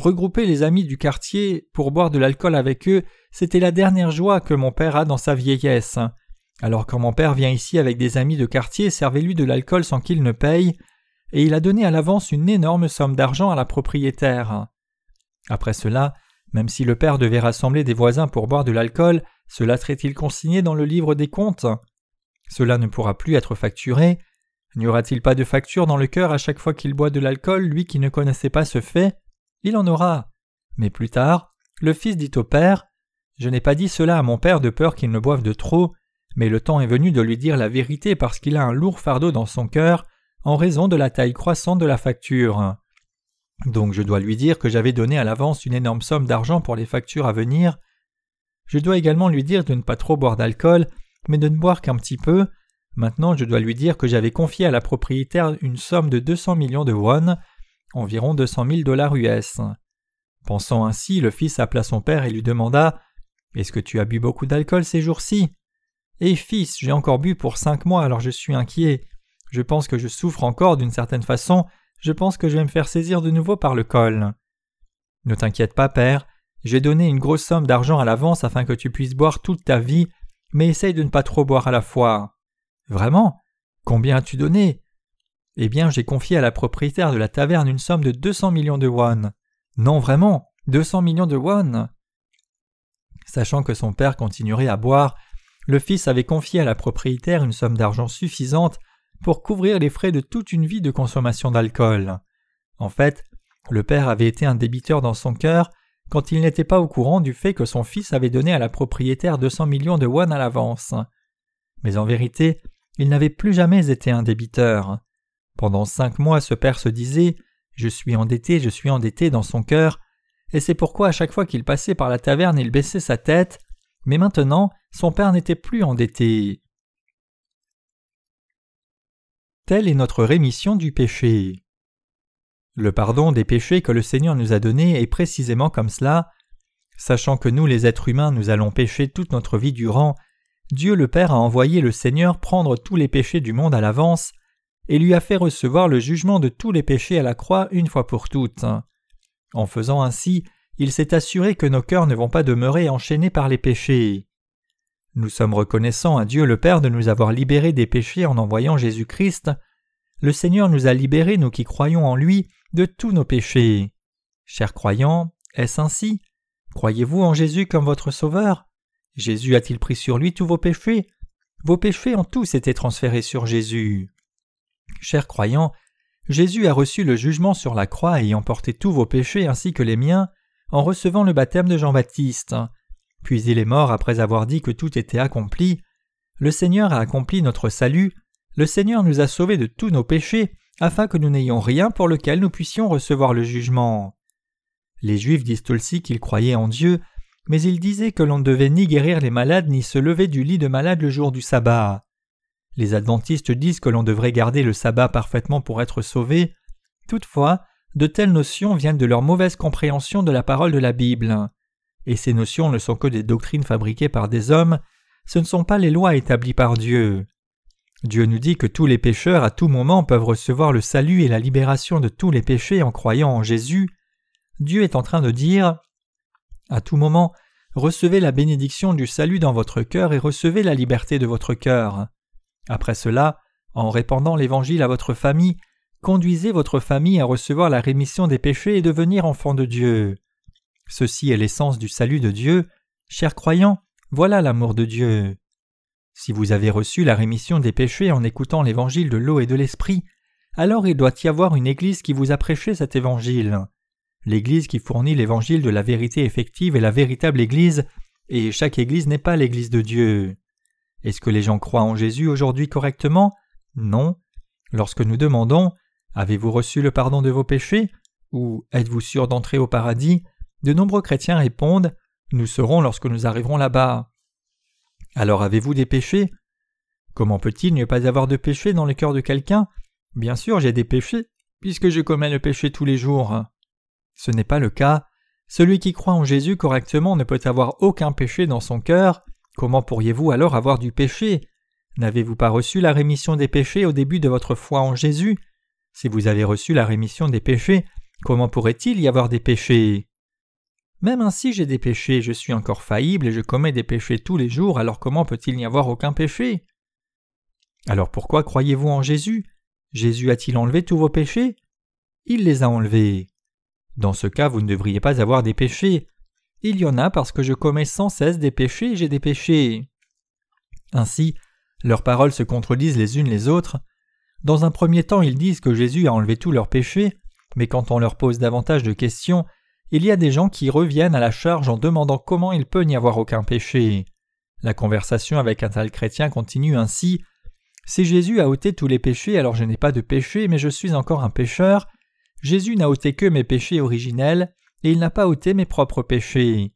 Regrouper les amis du quartier pour boire de l'alcool avec eux, c'était la dernière joie que mon père a dans sa vieillesse. Alors quand mon père vient ici avec des amis de quartier, servez-lui de l'alcool sans qu'il ne paye, et il a donné à l'avance une énorme somme d'argent à la propriétaire. Après cela, même si le père devait rassembler des voisins pour boire de l'alcool, cela serait-il consigné dans le livre des comptes? Cela ne pourra plus être facturé. N'y aura-t-il pas de facture dans le cœur à chaque fois qu'il boit de l'alcool, lui qui ne connaissait pas ce fait? Il en aura. Mais plus tard, le fils dit au père Je n'ai pas dit cela à mon père de peur qu'il ne boive de trop, mais le temps est venu de lui dire la vérité parce qu'il a un lourd fardeau dans son cœur en raison de la taille croissante de la facture. Donc je dois lui dire que j'avais donné à l'avance une énorme somme d'argent pour les factures à venir. Je dois également lui dire de ne pas trop boire d'alcool mais de ne boire qu'un petit peu. Maintenant, je dois lui dire que j'avais confié à la propriétaire une somme de 200 millions de won, environ 200 000 dollars US. Pensant ainsi, le fils appela son père et lui demanda Est-ce que tu as bu beaucoup d'alcool ces jours-ci Eh fils, j'ai encore bu pour cinq mois, alors je suis inquiet. Je pense que je souffre encore d'une certaine façon, je pense que je vais me faire saisir de nouveau par le col. Ne t'inquiète pas, père, j'ai donné une grosse somme d'argent à l'avance afin que tu puisses boire toute ta vie mais essaye de ne pas trop boire à la fois. Vraiment? Combien as-tu donné? Eh bien, j'ai confié à la propriétaire de la taverne une somme de 200 millions de won. Non, vraiment 200 millions de won Sachant que son père continuerait à boire, le fils avait confié à la propriétaire une somme d'argent suffisante pour couvrir les frais de toute une vie de consommation d'alcool. En fait, le père avait été un débiteur dans son cœur quand il n'était pas au courant du fait que son fils avait donné à la propriétaire 200 millions de won à l'avance. mais en vérité, il n'avait plus jamais été un débiteur. Pendant cinq mois, ce père se disait Je suis endetté, je suis endetté dans son cœur, et c'est pourquoi à chaque fois qu'il passait par la taverne, il baissait sa tête, mais maintenant, son père n'était plus endetté. Telle est notre rémission du péché. Le pardon des péchés que le Seigneur nous a donnés est précisément comme cela. Sachant que nous, les êtres humains, nous allons pécher toute notre vie durant, Dieu le Père a envoyé le Seigneur prendre tous les péchés du monde à l'avance, et lui a fait recevoir le jugement de tous les péchés à la croix une fois pour toutes. En faisant ainsi, il s'est assuré que nos cœurs ne vont pas demeurer enchaînés par les péchés. Nous sommes reconnaissants à Dieu le Père de nous avoir libérés des péchés en envoyant Jésus-Christ. Le Seigneur nous a libérés, nous qui croyons en lui, de tous nos péchés. Chers croyants, est-ce ainsi? Croyez-vous en Jésus comme votre Sauveur? Jésus a-t-il pris sur lui tous vos péchés? Vos péchés ont tous été transférés sur Jésus. Chers croyants, Jésus a reçu le jugement sur la croix ayant porté tous vos péchés ainsi que les miens en recevant le baptême de Jean-Baptiste. Puis il est mort après avoir dit que tout était accompli. Le Seigneur a accompli notre salut, le Seigneur nous a sauvés de tous nos péchés, afin que nous n'ayons rien pour lequel nous puissions recevoir le jugement. Les Juifs disent aussi qu'ils croyaient en Dieu, mais ils disaient que l'on ne devait ni guérir les malades ni se lever du lit de malade le jour du sabbat. Les adventistes disent que l'on devrait garder le sabbat parfaitement pour être sauvé. Toutefois, de telles notions viennent de leur mauvaise compréhension de la parole de la Bible. Et ces notions ne sont que des doctrines fabriquées par des hommes, ce ne sont pas les lois établies par Dieu. Dieu nous dit que tous les pécheurs à tout moment peuvent recevoir le salut et la libération de tous les péchés en croyant en Jésus. Dieu est en train de dire À tout moment, recevez la bénédiction du salut dans votre cœur et recevez la liberté de votre cœur. Après cela, en répandant l'Évangile à votre famille, conduisez votre famille à recevoir la rémission des péchés et devenir enfants de Dieu. Ceci est l'essence du salut de Dieu. Chers croyants, voilà l'amour de Dieu. Si vous avez reçu la rémission des péchés en écoutant l'évangile de l'eau et de l'esprit, alors il doit y avoir une Église qui vous a prêché cet évangile. L'Église qui fournit l'évangile de la vérité effective est la véritable Église, et chaque Église n'est pas l'Église de Dieu. Est-ce que les gens croient en Jésus aujourd'hui correctement? Non. Lorsque nous demandons Avez-vous reçu le pardon de vos péchés? Ou Êtes-vous sûr d'entrer au paradis? De nombreux chrétiens répondent Nous serons lorsque nous arriverons là-bas. Alors avez-vous des péchés? Comment peut-il ne pas avoir de péché dans le cœur de quelqu'un? Bien sûr, j'ai des péchés, puisque je commets le péché tous les jours. Ce n'est pas le cas. Celui qui croit en Jésus correctement ne peut avoir aucun péché dans son cœur. Comment pourriez-vous alors avoir du péché? N'avez-vous pas reçu la rémission des péchés au début de votre foi en Jésus? Si vous avez reçu la rémission des péchés, comment pourrait-il y avoir des péchés? Même ainsi j'ai des péchés, je suis encore faillible et je commets des péchés tous les jours, alors comment peut-il n'y avoir aucun péché? Alors pourquoi croyez-vous en Jésus? Jésus a-t-il enlevé tous vos péchés? Il les a enlevés. Dans ce cas, vous ne devriez pas avoir des péchés. Il y en a parce que je commets sans cesse des péchés et j'ai des péchés. Ainsi, leurs paroles se contredisent les unes les autres. Dans un premier temps, ils disent que Jésus a enlevé tous leurs péchés, mais quand on leur pose davantage de questions, il y a des gens qui reviennent à la charge en demandant comment il peut n'y avoir aucun péché. La conversation avec un tel chrétien continue ainsi. Si Jésus a ôté tous les péchés, alors je n'ai pas de péché, mais je suis encore un pécheur. Jésus n'a ôté que mes péchés originels, et il n'a pas ôté mes propres péchés.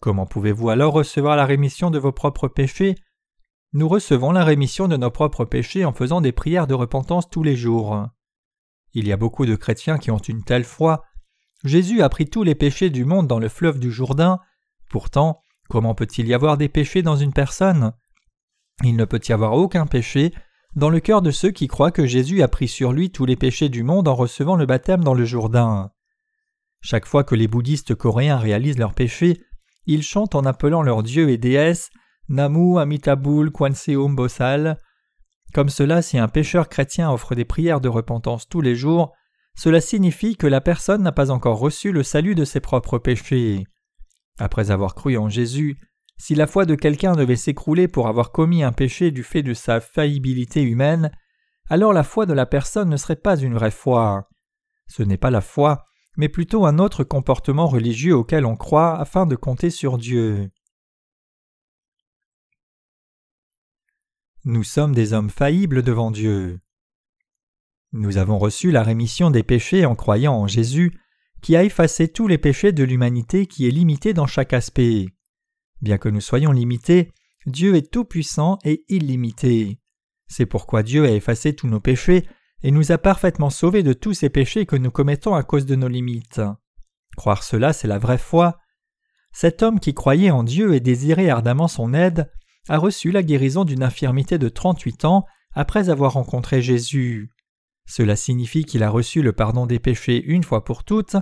Comment pouvez-vous alors recevoir la rémission de vos propres péchés? Nous recevons la rémission de nos propres péchés en faisant des prières de repentance tous les jours. Il y a beaucoup de chrétiens qui ont une telle foi Jésus a pris tous les péchés du monde dans le fleuve du Jourdain. Pourtant, comment peut-il y avoir des péchés dans une personne? Il ne peut y avoir aucun péché dans le cœur de ceux qui croient que Jésus a pris sur lui tous les péchés du monde en recevant le baptême dans le Jourdain. Chaque fois que les bouddhistes coréens réalisent leurs péchés, ils chantent en appelant leurs dieux et déesses Namu Amitabul Kwanseum Bosal. Comme cela, si un pécheur chrétien offre des prières de repentance tous les jours, cela signifie que la personne n'a pas encore reçu le salut de ses propres péchés. Après avoir cru en Jésus, si la foi de quelqu'un devait s'écrouler pour avoir commis un péché du fait de sa faillibilité humaine, alors la foi de la personne ne serait pas une vraie foi. Ce n'est pas la foi, mais plutôt un autre comportement religieux auquel on croit afin de compter sur Dieu. Nous sommes des hommes faillibles devant Dieu. Nous avons reçu la rémission des péchés en croyant en Jésus, qui a effacé tous les péchés de l'humanité qui est limité dans chaque aspect. Bien que nous soyons limités, Dieu est tout-puissant et illimité. C'est pourquoi Dieu a effacé tous nos péchés et nous a parfaitement sauvés de tous ces péchés que nous commettons à cause de nos limites. Croire cela, c'est la vraie foi. Cet homme qui croyait en Dieu et désirait ardemment son aide a reçu la guérison d'une infirmité de trente-huit ans après avoir rencontré Jésus. Cela signifie qu'il a reçu le pardon des péchés une fois pour toutes.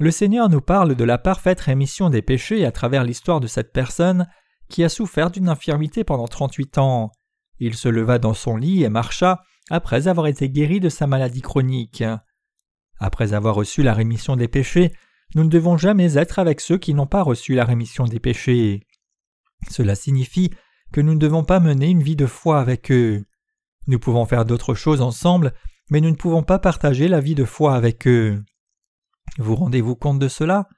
Le Seigneur nous parle de la parfaite rémission des péchés à travers l'histoire de cette personne qui a souffert d'une infirmité pendant trente-huit ans. Il se leva dans son lit et marcha après avoir été guéri de sa maladie chronique. Après avoir reçu la rémission des péchés, nous ne devons jamais être avec ceux qui n'ont pas reçu la rémission des péchés. Cela signifie que nous ne devons pas mener une vie de foi avec eux. Nous pouvons faire d'autres choses ensemble, mais nous ne pouvons pas partager la vie de foi avec eux. Vous rendez-vous compte de cela?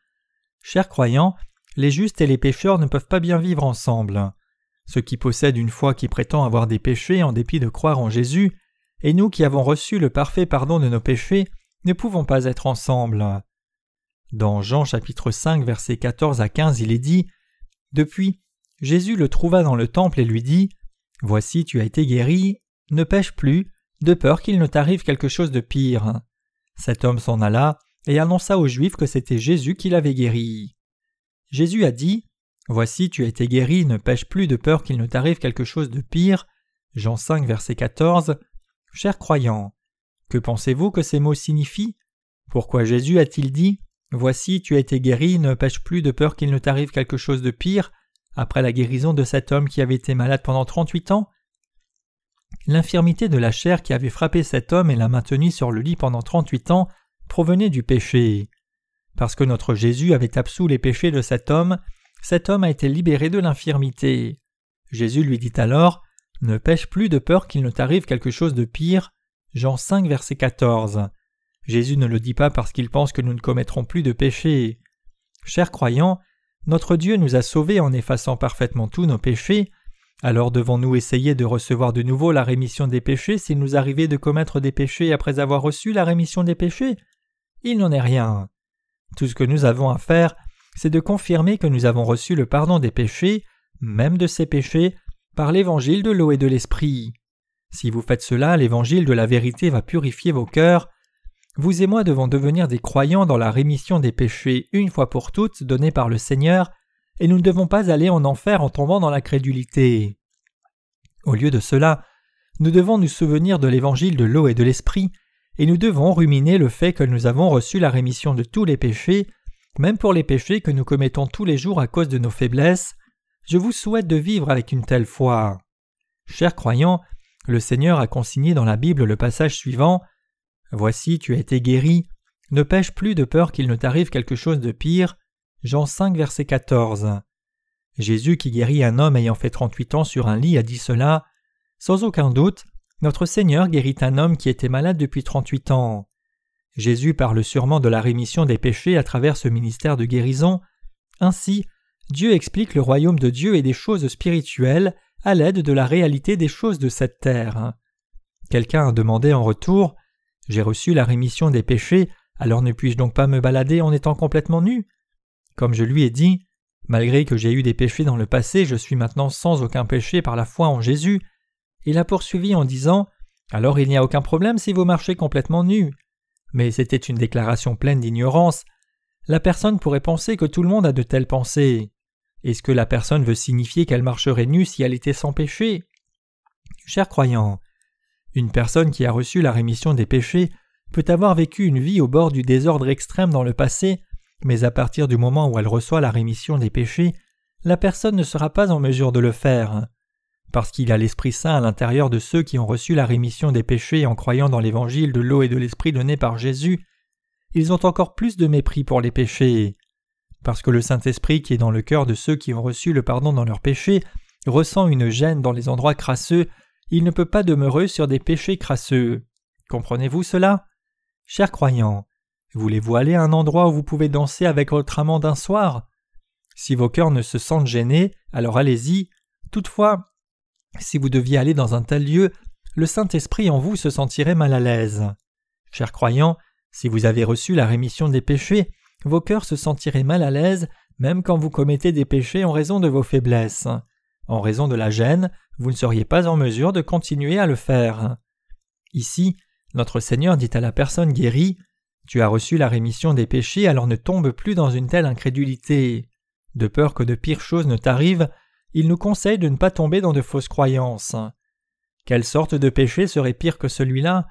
Chers croyants, les justes et les pécheurs ne peuvent pas bien vivre ensemble. Ceux qui possèdent une foi qui prétend avoir des péchés en dépit de croire en Jésus, et nous qui avons reçu le parfait pardon de nos péchés, ne pouvons pas être ensemble. Dans Jean chapitre 5 versets 14 à 15 il est dit Depuis, Jésus le trouva dans le temple et lui dit Voici tu as été guéri, ne pêche plus, de peur qu'il ne t'arrive quelque chose de pire. Cet homme s'en alla et annonça aux Juifs que c'était Jésus qui l'avait guéri. Jésus a dit Voici tu as été guéri, ne pêche plus de peur qu'il ne t'arrive quelque chose de pire. Jean 5 verset 14. Chers croyants, que pensez-vous que ces mots signifient? Pourquoi Jésus a-t-il dit Voici tu as été guéri, ne pêche plus de peur qu'il ne t'arrive quelque chose de pire après la guérison de cet homme qui avait été malade pendant trente-huit ans? L'infirmité de la chair qui avait frappé cet homme et l'a maintenu sur le lit pendant trente-huit ans provenait du péché. Parce que notre Jésus avait absous les péchés de cet homme, cet homme a été libéré de l'infirmité. Jésus lui dit alors Ne pêche plus de peur qu'il ne t'arrive quelque chose de pire. Jean 5, verset 14. Jésus ne le dit pas parce qu'il pense que nous ne commettrons plus de péchés. Chers croyants, notre Dieu nous a sauvés en effaçant parfaitement tous nos péchés, alors devons-nous essayer de recevoir de nouveau la rémission des péchés s'il nous arrivait de commettre des péchés après avoir reçu la rémission des péchés? Il n'en est rien. Tout ce que nous avons à faire, c'est de confirmer que nous avons reçu le pardon des péchés, même de ces péchés, par l'évangile de l'eau et de l'esprit. Si vous faites cela, l'évangile de la vérité va purifier vos cœurs. Vous et moi devons devenir des croyants dans la rémission des péchés une fois pour toutes donnée par le Seigneur et nous ne devons pas aller en enfer en tombant dans la crédulité. Au lieu de cela, nous devons nous souvenir de l'évangile de l'eau et de l'esprit, et nous devons ruminer le fait que nous avons reçu la rémission de tous les péchés, même pour les péchés que nous commettons tous les jours à cause de nos faiblesses. Je vous souhaite de vivre avec une telle foi. Chers croyants, le Seigneur a consigné dans la Bible le passage suivant Voici, tu as été guéri, ne pêche plus de peur qu'il ne t'arrive quelque chose de pire, Jean 5, verset 14. Jésus qui guérit un homme ayant fait trente-huit ans sur un lit a dit cela. Sans aucun doute, notre Seigneur guérit un homme qui était malade depuis trente-huit ans. Jésus parle sûrement de la rémission des péchés à travers ce ministère de guérison. Ainsi, Dieu explique le royaume de Dieu et des choses spirituelles à l'aide de la réalité des choses de cette terre. Quelqu'un a demandé en retour J'ai reçu la rémission des péchés, alors ne puis-je donc pas me balader en étant complètement nu? Comme je lui ai dit, malgré que j'ai eu des péchés dans le passé, je suis maintenant sans aucun péché par la foi en Jésus. Il a poursuivi en disant Alors il n'y a aucun problème si vous marchez complètement nu. Mais c'était une déclaration pleine d'ignorance. La personne pourrait penser que tout le monde a de telles pensées. Est-ce que la personne veut signifier qu'elle marcherait nue si elle était sans péché? Chers croyants, une personne qui a reçu la rémission des péchés peut avoir vécu une vie au bord du désordre extrême dans le passé mais à partir du moment où elle reçoit la rémission des péchés, la personne ne sera pas en mesure de le faire. Parce qu'il a l'Esprit Saint à l'intérieur de ceux qui ont reçu la rémission des péchés en croyant dans l'évangile de l'eau et de l'Esprit donné par Jésus, ils ont encore plus de mépris pour les péchés. Parce que le Saint-Esprit qui est dans le cœur de ceux qui ont reçu le pardon dans leurs péchés ressent une gêne dans les endroits crasseux, il ne peut pas demeurer sur des péchés crasseux. Comprenez-vous cela? Chers croyants, Voulez-vous aller à un endroit où vous pouvez danser avec votre amant d'un soir? Si vos cœurs ne se sentent gênés, alors allez-y. Toutefois, Si vous deviez aller dans un tel lieu, le Saint-Esprit en vous se sentirait mal à l'aise. Chers croyants, si vous avez reçu la rémission des péchés, vos cœurs se sentiraient mal à l'aise même quand vous commettez des péchés en raison de vos faiblesses. En raison de la gêne, vous ne seriez pas en mesure de continuer à le faire. Ici, notre Seigneur dit à la personne guérie Tu as reçu la rémission des péchés, alors ne tombe plus dans une telle incrédulité. De peur que de pires choses ne t'arrivent, il nous conseille de ne pas tomber dans de fausses croyances. Quelle sorte de péché serait pire que celui-là?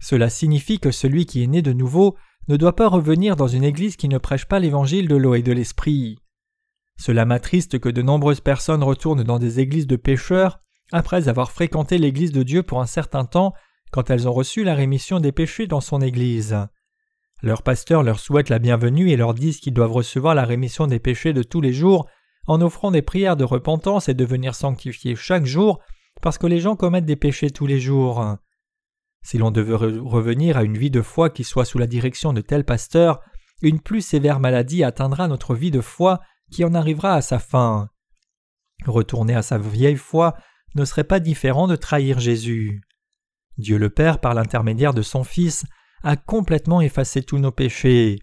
Cela signifie que celui qui est né de nouveau ne doit pas revenir dans une église qui ne prêche pas l'évangile de l'eau et de l'esprit. Cela m'attriste que de nombreuses personnes retournent dans des églises de pécheurs après avoir fréquenté l'église de Dieu pour un certain temps quand elles ont reçu la rémission des péchés dans son église. Leur pasteur leur souhaite la bienvenue et leur disent qu'ils doivent recevoir la rémission des péchés de tous les jours en offrant des prières de repentance et devenir sanctifiés chaque jour parce que les gens commettent des péchés tous les jours. Si l'on devait revenir à une vie de foi qui soit sous la direction de tel pasteur, une plus sévère maladie atteindra notre vie de foi qui en arrivera à sa fin. Retourner à sa vieille foi ne serait pas différent de trahir Jésus. Dieu le Père, par l'intermédiaire de son Fils, a complètement effacé tous nos péchés.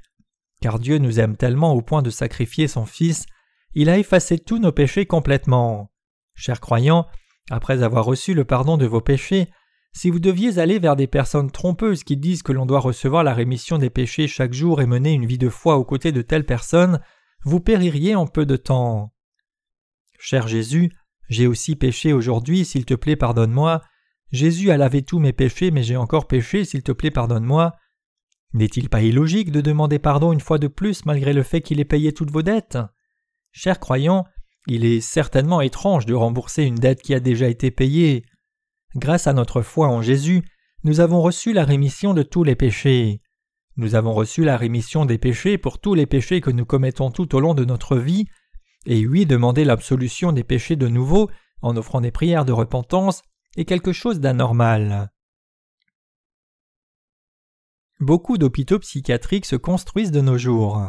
Car Dieu nous aime tellement au point de sacrifier son Fils, il a effacé tous nos péchés complètement. Chers croyants, après avoir reçu le pardon de vos péchés, si vous deviez aller vers des personnes trompeuses qui disent que l'on doit recevoir la rémission des péchés chaque jour et mener une vie de foi aux côtés de telles personnes, vous péririez en peu de temps. Cher Jésus, j'ai aussi péché aujourd'hui, s'il te plaît pardonne-moi. Jésus a lavé tous mes péchés, mais j'ai encore péché, s'il te plaît pardonne-moi. N'est-il pas illogique de demander pardon une fois de plus malgré le fait qu'il ait payé toutes vos dettes? Chers croyants, il est certainement étrange de rembourser une dette qui a déjà été payée. Grâce à notre foi en Jésus, nous avons reçu la rémission de tous les péchés. Nous avons reçu la rémission des péchés pour tous les péchés que nous commettons tout au long de notre vie, et oui, demander l'absolution des péchés de nouveau en offrant des prières de repentance est quelque chose d'anormal. Beaucoup d'hôpitaux psychiatriques se construisent de nos jours.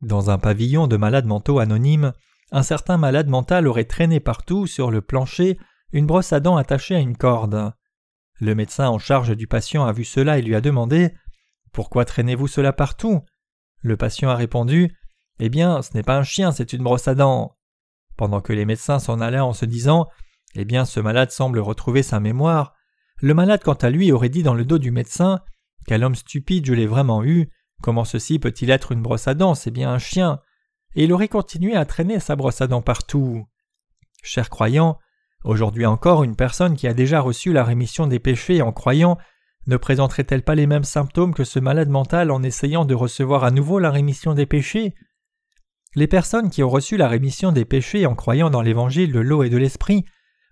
Dans un pavillon de malades mentaux anonymes, un certain malade mental aurait traîné partout sur le plancher une brosse à dents attachée à une corde. Le médecin en charge du patient a vu cela et lui a demandé Pourquoi traînez-vous cela partout? Le patient a répondu Eh bien, ce n'est pas un chien, c'est une brosse à dents. Pendant que les médecins s'en allaient en se disant Eh bien, ce malade semble retrouver sa mémoire, le malade, quant à lui, aurait dit dans le dos du médecin Quel homme stupide, je l'ai vraiment eu. Comment ceci peut-il être une brosse à dents? C'est bien un chien. Et il aurait continué à traîner sa brosse à dents partout. Chers croyants, Aujourd'hui encore, une personne qui a déjà reçu la rémission des péchés en croyant ne présenterait-elle pas les mêmes symptômes que ce malade mental en essayant de recevoir à nouveau la rémission des péchés? Les personnes qui ont reçu la rémission des péchés en croyant dans l'évangile de l'eau et de l'esprit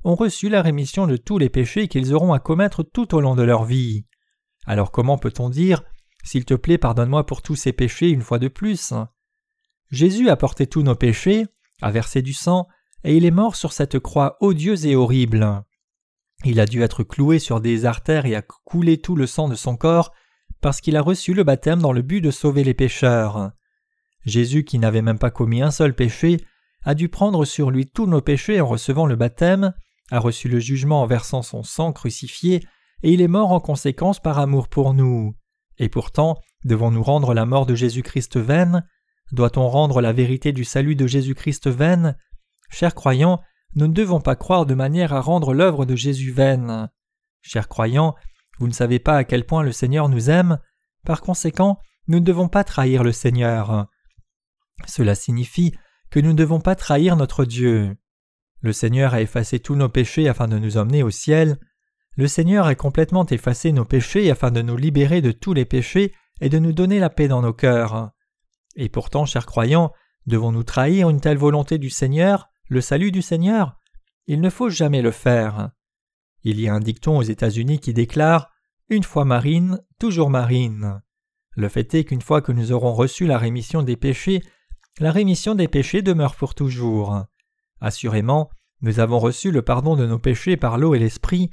ont reçu la rémission de tous les péchés qu'ils auront à commettre tout au long de leur vie. Alors comment peut-on dire S'il te plaît, pardonne-moi pour tous ces péchés une fois de plus? Jésus a porté tous nos péchés, a versé du sang, et il est mort sur cette croix odieuse et horrible. Il a dû être cloué sur des artères et a coulé tout le sang de son corps parce qu'il a reçu le baptême dans le but de sauver les pécheurs. Jésus, qui n'avait même pas commis un seul péché, a dû prendre sur lui tous nos péchés en recevant le baptême, a reçu le jugement en versant son sang crucifié, et il est mort en conséquence par amour pour nous. Et pourtant, devons-nous rendre la mort de Jésus-Christ vaine? Doit-on rendre la vérité du salut de Jésus-Christ vaine? Chers croyants, nous ne devons pas croire de manière à rendre l'œuvre de Jésus vaine. Chers croyants, vous ne savez pas à quel point le Seigneur nous aime, par conséquent, nous ne devons pas trahir le Seigneur. Cela signifie que nous ne devons pas trahir notre Dieu. Le Seigneur a effacé tous nos péchés afin de nous emmener au ciel. Le Seigneur a complètement effacé nos péchés afin de nous libérer de tous les péchés et de nous donner la paix dans nos cœurs. Et pourtant, chers croyants, devons-nous trahir une telle volonté du Seigneur? Le salut du Seigneur Il ne faut jamais le faire. Il y a un dicton aux États-Unis qui déclare Une fois marine, toujours marine. Le fait est qu'une fois que nous aurons reçu la rémission des péchés, la rémission des péchés demeure pour toujours. Assurément, nous avons reçu le pardon de nos péchés par l'eau et l'Esprit,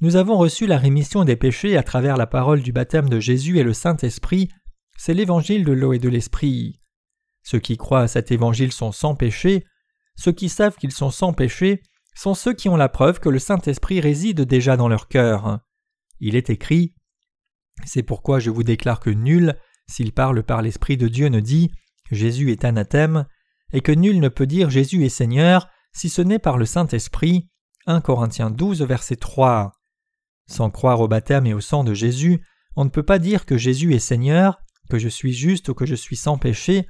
nous avons reçu la rémission des péchés à travers la parole du baptême de Jésus et le Saint-Esprit, c'est l'évangile de l'eau et de l'Esprit. Ceux qui croient à cet évangile sont sans péché, ceux qui savent qu'ils sont sans péché sont ceux qui ont la preuve que le Saint-Esprit réside déjà dans leur cœur. Il est écrit C'est pourquoi je vous déclare que nul, s'il parle par l'Esprit de Dieu, ne dit Jésus est anathème, et que nul ne peut dire Jésus est Seigneur si ce n'est par le Saint-Esprit. 1 Corinthiens 12, verset 3. Sans croire au baptême et au sang de Jésus, on ne peut pas dire que Jésus est Seigneur, que je suis juste ou que je suis sans péché.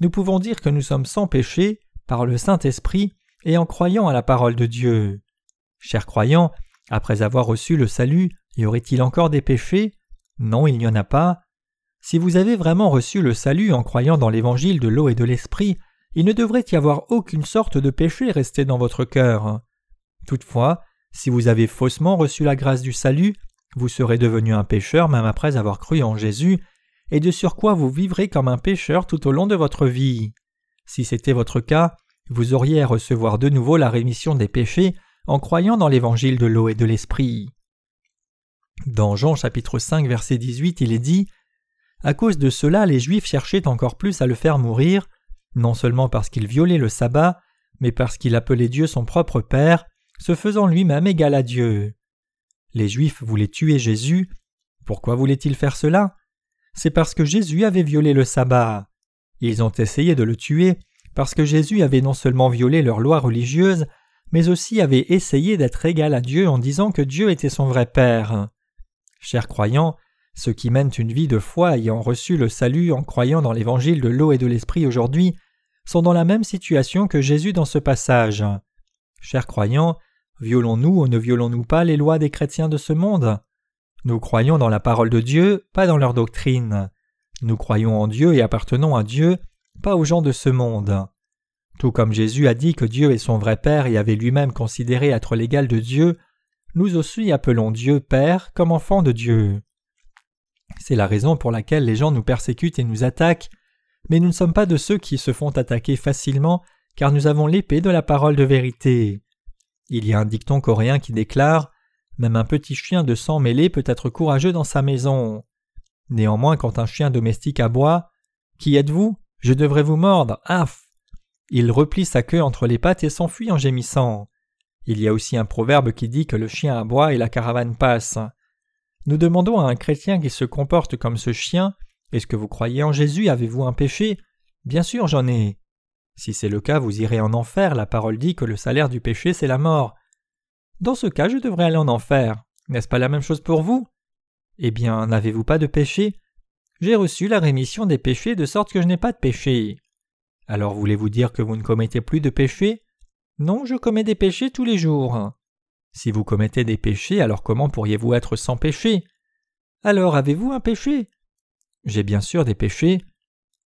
Nous pouvons dire que nous sommes sans péché par le Saint-Esprit et en croyant à la parole de Dieu. Chers croyants, après avoir reçu le salut, y aurait-il encore des péchés? Non, il n'y en a pas. Si vous avez vraiment reçu le salut en croyant dans l'évangile de l'eau et de l'esprit, il ne devrait y avoir aucune sorte de péché resté dans votre cœur. Toutefois, si vous avez faussement reçu la grâce du salut, vous serez devenu un pécheur même après avoir cru en Jésus, et de surcroît vous vivrez comme un pécheur tout au long de votre vie. Si c'était votre cas, vous auriez à recevoir de nouveau la rémission des péchés en croyant dans l'évangile de l'eau et de l'esprit. Dans Jean chapitre 5 verset 18 il est dit À cause de cela les Juifs cherchaient encore plus à le faire mourir, non seulement parce qu'il violait le sabbat, mais parce qu'il appelait Dieu son propre Père, se faisant lui-même égal à Dieu. Les Juifs voulaient tuer Jésus. Pourquoi voulaient-ils faire cela? C'est parce que Jésus avait violé le sabbat. Ils ont essayé de le tuer parce que Jésus avait non seulement violé leur loi religieuse, mais aussi avait essayé d'être égal à Dieu en disant que Dieu était son vrai Père. Chers croyants, ceux qui mènent une vie de foi ayant reçu le salut en croyant dans l'évangile de l'eau et de l'esprit aujourd'hui sont dans la même situation que Jésus dans ce passage. Chers croyants, violons-nous ou ne violons-nous pas les lois des chrétiens de ce monde? Nous croyons dans la parole de Dieu, pas dans leur doctrine. Nous croyons en Dieu et appartenons à Dieu, pas aux gens de ce monde. Tout comme Jésus a dit que Dieu est son vrai Père et avait lui-même considéré être l'égal de Dieu, nous aussi appelons Dieu Père comme enfant de Dieu. C'est la raison pour laquelle les gens nous persécutent et nous attaquent, mais nous ne sommes pas de ceux qui se font attaquer facilement, car nous avons l'épée de la parole de vérité. Il y a un dicton coréen qui déclare Même un petit chien de sang mêlé peut être courageux dans sa maison. Néanmoins, quand un chien domestique aboie, Qui êtes-vous? Je devrais vous mordre. Af Il replie sa queue entre les pattes et s'enfuit en gémissant. Il y a aussi un proverbe qui dit que le chien aboie et la caravane passe. Nous demandons à un chrétien qui se comporte comme ce chien Est-ce que vous croyez en Jésus? Avez-vous un péché? Bien sûr, j'en ai. Si c'est le cas, vous irez en enfer, la parole dit que le salaire du péché, c'est la mort. Dans ce cas, je devrais aller en enfer. N'est-ce pas la même chose pour vous? Eh bien, n'avez-vous pas de péché? J'ai reçu la rémission des péchés de sorte que je n'ai pas de péché. Alors voulez-vous dire que vous ne commettez plus de péché non, je commets des péchés tous les jours. Si vous commettez des péchés, alors comment pourriez-vous être sans péché? Alors avez-vous un péché? J'ai bien sûr des péchés.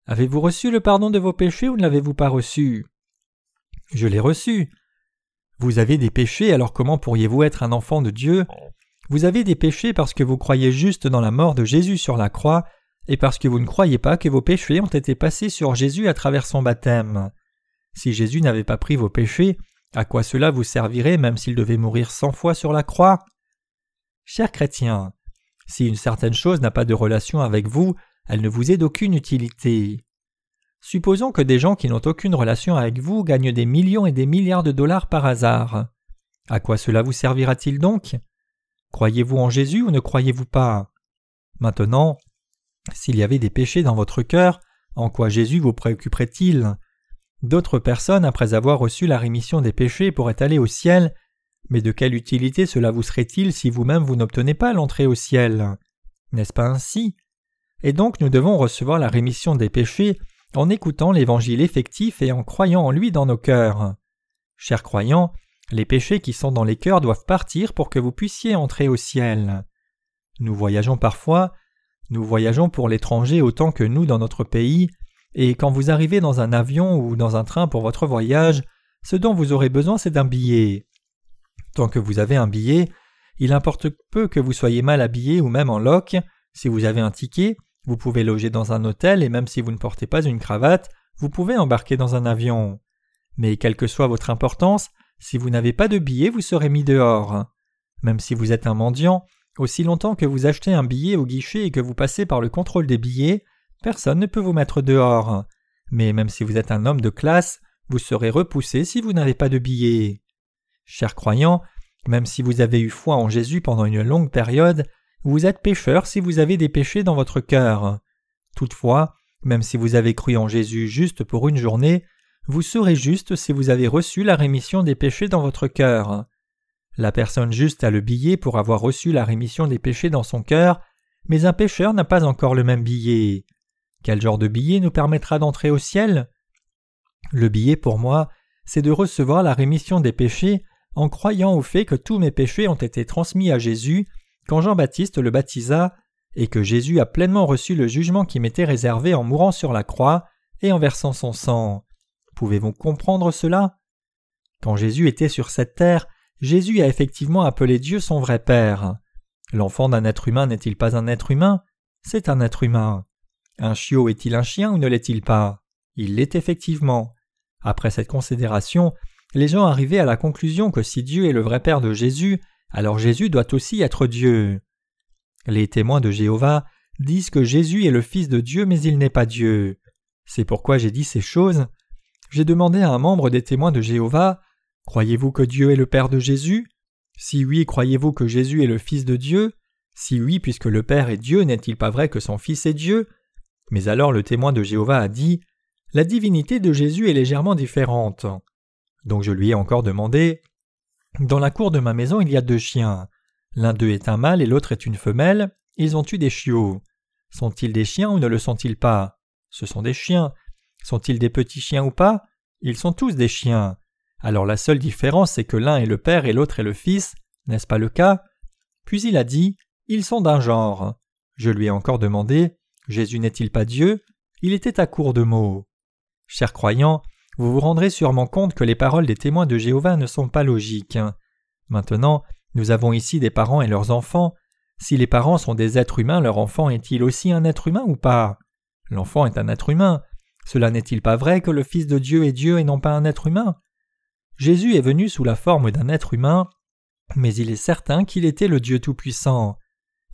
Avez-vous reçu le pardon de vos péchés ou ne l'avez-vous pas reçu? Je l'ai reçu. Vous avez des péchés, alors comment pourriez-vous être un enfant de Dieu? Vous avez des péchés parce que vous croyez juste dans la mort de Jésus sur la croix, et parce que vous ne croyez pas que vos péchés ont été passés sur Jésus à travers son baptême. Si Jésus n'avait pas pris vos péchés, à quoi cela vous servirait même s'il devait mourir cent fois sur la croix? Chers chrétiens, si une certaine chose n'a pas de relation avec vous, elle ne vous est d'aucune utilité. Supposons que des gens qui n'ont aucune relation avec vous gagnent des millions et des milliards de dollars par hasard. À quoi cela vous servira-t-il donc? Croyez-vous en Jésus ou ne croyez-vous pas? Maintenant, s'il y avait des péchés dans votre cœur, en quoi Jésus vous préoccuperait-il? D'autres personnes, après avoir reçu la rémission des péchés, pourraient aller au ciel, mais de quelle utilité cela vous serait-il si vous-même vous, n'obtenez pas l'entrée au ciel? N'est-ce pas ainsi? Et donc nous devons recevoir la rémission des péchés en écoutant l'Évangile effectif et en croyant en lui dans nos cœurs. Chers croyants, les péchés qui sont dans les cœurs doivent partir pour que vous puissiez entrer au ciel. Nous voyageons parfois, nous voyageons pour l'étranger autant que nous dans notre pays, et quand vous arrivez dans un avion ou dans un train pour votre voyage, ce dont vous aurez besoin c'est d'un billet. Tant que vous avez un billet, il importe peu que vous soyez mal habillé ou même en loque, si vous avez un ticket, vous pouvez loger dans un hôtel et même si vous ne portez pas une cravate, vous pouvez embarquer dans un avion. Mais quelle que soit votre importance, si vous n'avez pas de billet, vous serez mis dehors. Même si vous êtes un mendiant, aussi longtemps que vous achetez un billet au guichet et que vous passez par le contrôle des billets, Personne ne peut vous mettre dehors. Mais même si vous êtes un homme de classe, vous serez repoussé si vous n'avez pas de billet. Chers croyants, même si vous avez eu foi en Jésus pendant une longue période, vous êtes pécheurs si vous avez des péchés dans votre cœur. Toutefois, même si vous avez cru en Jésus juste pour une journée, vous serez juste si vous avez reçu la rémission des péchés dans votre cœur. La personne juste a le billet pour avoir reçu la rémission des péchés dans son cœur, mais un pécheur n'a pas encore le même billet. Quel genre de billet nous permettra d'entrer au ciel? Le billet pour moi, c'est de recevoir la rémission des péchés en croyant au fait que tous mes péchés ont été transmis à Jésus quand Jean-Baptiste le baptisa, et que Jésus a pleinement reçu le jugement qui m'était réservé en mourant sur la croix et en versant son sang. Pouvez-vous comprendre cela? Quand Jésus était sur cette terre, Jésus a effectivement appelé Dieu son vrai Père. L'enfant d'un être humain n'est-il pas un être humain? C'est un être humain. Un chiot est-il un chien ou ne l'est-il pas? Il l'est effectivement. Après cette considération, les gens arrivaient à la conclusion que si Dieu est le vrai Père de Jésus, alors Jésus doit aussi être Dieu. Les témoins de Jéhovah disent que Jésus est le Fils de Dieu mais il n'est pas Dieu. C'est pourquoi j'ai dit ces choses. J'ai demandé à un membre des témoins de Jéhovah Croyez-vous que Dieu est le Père de Jésus? Si oui, croyez-vous que Jésus est le Fils de Dieu? Si oui, puisque le Père est Dieu, n'est-il pas vrai que son Fils est Dieu? Mais alors le témoin de Jéhovah a dit La divinité de Jésus est légèrement différente. Donc je lui ai encore demandé Dans la cour de ma maison il y a deux chiens. L'un d'eux est un mâle et l'autre est une femelle. Ils ont eu des chiots. Sont-ils des chiens ou ne le sont-ils pas? Ce sont des chiens. Sont-ils des petits chiens ou pas? Ils sont tous des chiens. Alors la seule différence c'est que l'un est le Père et l'autre est le Fils, n'est-ce pas le cas? Puis il a dit Ils sont d'un genre. Je lui ai encore demandé Jésus n'est-il pas Dieu? Il était à court de mots. Chers croyants, vous vous rendrez sûrement compte que les paroles des témoins de Jéhovah ne sont pas logiques. Maintenant, nous avons ici des parents et leurs enfants. Si les parents sont des êtres humains, leur enfant est-il aussi un être humain ou pas? L'enfant est un être humain. Cela n'est-il pas vrai que le Fils de Dieu est Dieu et non pas un être humain? Jésus est venu sous la forme d'un être humain, mais il est certain qu'il était le Dieu Tout-Puissant.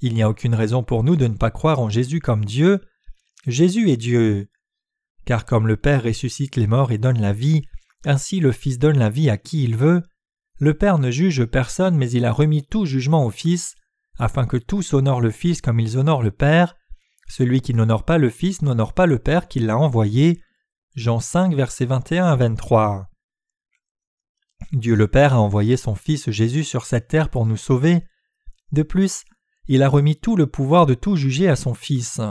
Il n'y a aucune raison pour nous de ne pas croire en Jésus comme Dieu. Jésus est Dieu. Car comme le Père ressuscite les morts et donne la vie, ainsi le Fils donne la vie à qui il veut, le Père ne juge personne mais il a remis tout jugement au Fils, afin que tous honorent le Fils comme ils honorent le Père. Celui qui n'honore pas le Fils n'honore pas le Père qui l'a envoyé. Jean 5, versets 21 à 23. Dieu le Père a envoyé son Fils Jésus sur cette terre pour nous sauver. De plus, il a remis tout le pouvoir de tout juger à son Fils.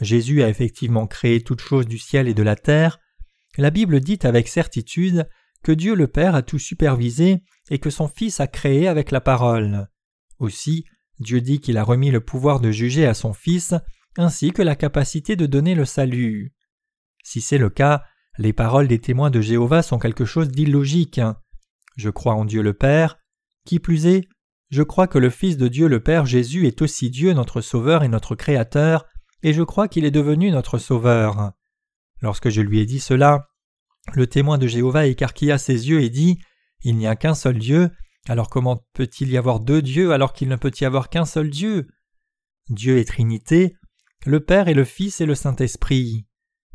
Jésus a effectivement créé toutes choses du ciel et de la terre. La Bible dit avec certitude que Dieu le Père a tout supervisé et que son Fils a créé avec la parole. Aussi, Dieu dit qu'il a remis le pouvoir de juger à son Fils, ainsi que la capacité de donner le salut. Si c'est le cas, les paroles des témoins de Jéhovah sont quelque chose d'illogique. Je crois en Dieu le Père. Qui plus est, je crois que le Fils de Dieu le Père Jésus est aussi Dieu notre Sauveur et notre Créateur, et je crois qu'il est devenu notre Sauveur. Lorsque je lui ai dit cela, le témoin de Jéhovah écarquilla ses yeux et dit Il n'y a qu'un seul Dieu, alors comment peut-il y avoir deux dieux alors qu'il ne peut y avoir qu'un seul Dieu? Dieu est Trinité, le Père et le Fils et le Saint-Esprit.